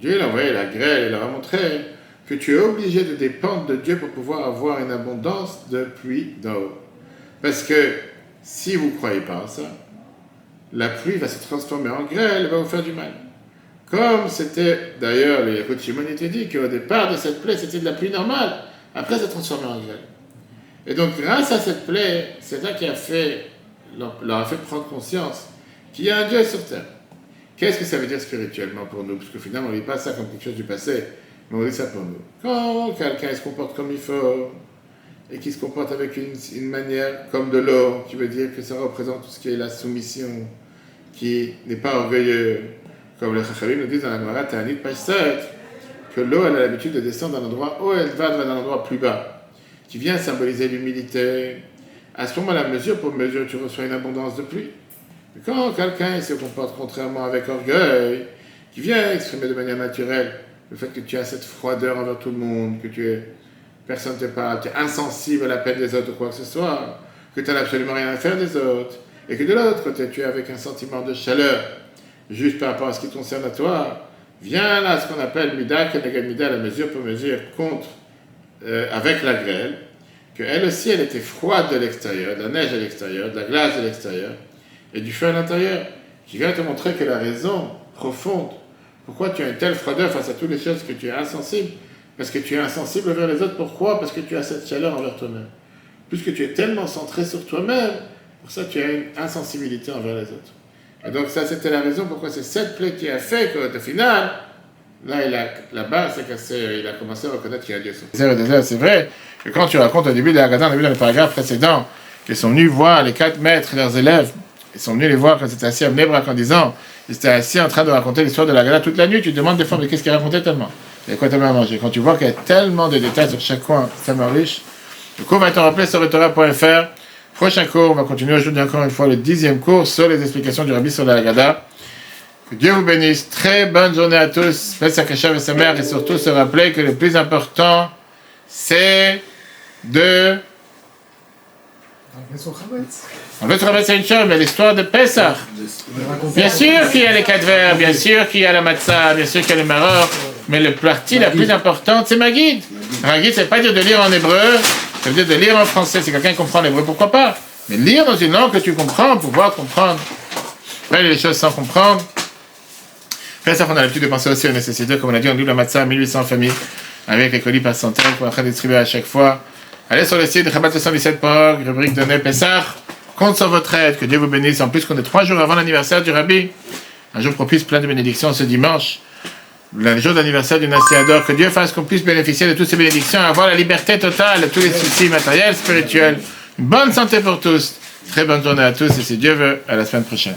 Dieu a envoyé la grêle et leur a montré que tu es obligé de dépendre de Dieu pour pouvoir avoir une abondance de pluie d'eau. Parce que si vous ne croyez pas en ça, la pluie va se transformer en grêle et va vous faire du mal. Comme c'était d'ailleurs, les Shimon était dit qu'au départ de cette plaie, c'était de la pluie normale, après ça s'est transformé en grêle. Et donc, grâce à cette plaie, c'est ça qui a fait, leur a fait prendre conscience qu'il y a un Dieu sur terre. Qu'est-ce que ça veut dire spirituellement pour nous? Parce que finalement, on ne lit pas ça comme quelque chose du passé, mais on dit ça pour nous. Quand quelqu'un se comporte comme il faut, et qui se comporte avec une, manière comme de l'or, qui veut dire que ça représente tout ce qui est la soumission, qui n'est pas orgueilleux, comme les Chachavim nous disent dans la Gemara Ta'anit page 7, que l'eau, elle a l'habitude de descendre d'un endroit haut, elle va d'un endroit plus bas qui vient symboliser l'humilité, à ce moment-là, mesure pour mesure, tu reçois une abondance de pluie. quand quelqu'un se comporte contrairement avec orgueil, qui vient exprimer de manière naturelle le fait que tu as cette froideur envers tout le monde, que tu es, personne ne te parle, tu es insensible à la peine des autres ou quoi que ce soit, que tu n'as absolument rien à faire des autres, et que de l'autre côté, tu es avec un sentiment de chaleur, juste par rapport à ce qui concerne à toi, viens là ce qu'on appelle mida, mida, la mesure pour mesure contre euh, avec la grêle, qu'elle aussi, elle était froide de l'extérieur, de la neige à l'extérieur, de la glace de l'extérieur, et du feu à l'intérieur, qui vient te montrer que la raison profonde, pourquoi tu as une telle froideur face à toutes les choses que tu es insensible, parce que tu es insensible envers les autres, pourquoi? Parce que tu as cette chaleur envers toi-même. Puisque tu es tellement centré sur toi-même, pour ça tu as une insensibilité envers les autres. Et donc ça, c'était la raison pourquoi c'est cette plaie qui a fait qu'au final, Là, il a, là-bas, c'est il a commencé à reconnaître qu'il y a Dieu C'est vrai que quand tu racontes au début de la Gada, au début dans le paragraphe précédent, qu'ils sont venus voir les quatre maîtres, leurs élèves, ils sont venus les voir quand ils étaient assis à Mnebrak en disant, ils étaient assis en train de raconter l'histoire de la toute la nuit, tu demandes des fois, mais qu'est-ce qu'ils racontaient tellement? Et quoi tellement à manger Quand tu vois qu'il y a tellement de détails sur chaque coin, c'est tellement riche. Le cours va être rappelé sur Torah.fr. Prochain cours, on va continuer aujourd'hui encore une fois le dixième cours sur les explications du Rabbi sur la. Que Dieu vous bénisse. Très bonne journée à tous. Faites et sa mère et surtout se rappeler que le plus important, c'est de. En fait, c'est une chose, mais l'histoire de Pessah. Bien sûr qu'il y a les quatre vers, bien sûr qu'il y a la matzah, bien sûr qu'il y a le maror, mais le partie la plus importante, c'est ma guide. Ma guide, veut pas dire de lire en hébreu, ça veut dire de lire en français. Si quelqu'un comprend l'hébreu, pourquoi pas? Mais lire dans une langue que tu comprends, pouvoir comprendre. Faire les choses sans comprendre. Ça, on a l'habitude de penser aussi aux nécessités, comme on a dit, on double la matzah à 1800 familles, avec les colis par centaines qu'on va distribuer à chaque fois. Allez sur le site de Chabad 217.org, rubrique de Pessah. Compte sur votre aide, que Dieu vous bénisse. En plus, qu'on est trois jours avant l'anniversaire du Rabbi. Un jour propice, plein de bénédictions ce dimanche. Le jour d'anniversaire du Nassiador. Que Dieu fasse qu'on puisse bénéficier de toutes ces bénédictions, avoir la liberté totale de tous les soucis matériels, spirituels. bonne santé pour tous. Très bonne journée à tous et si Dieu veut, à la semaine prochaine.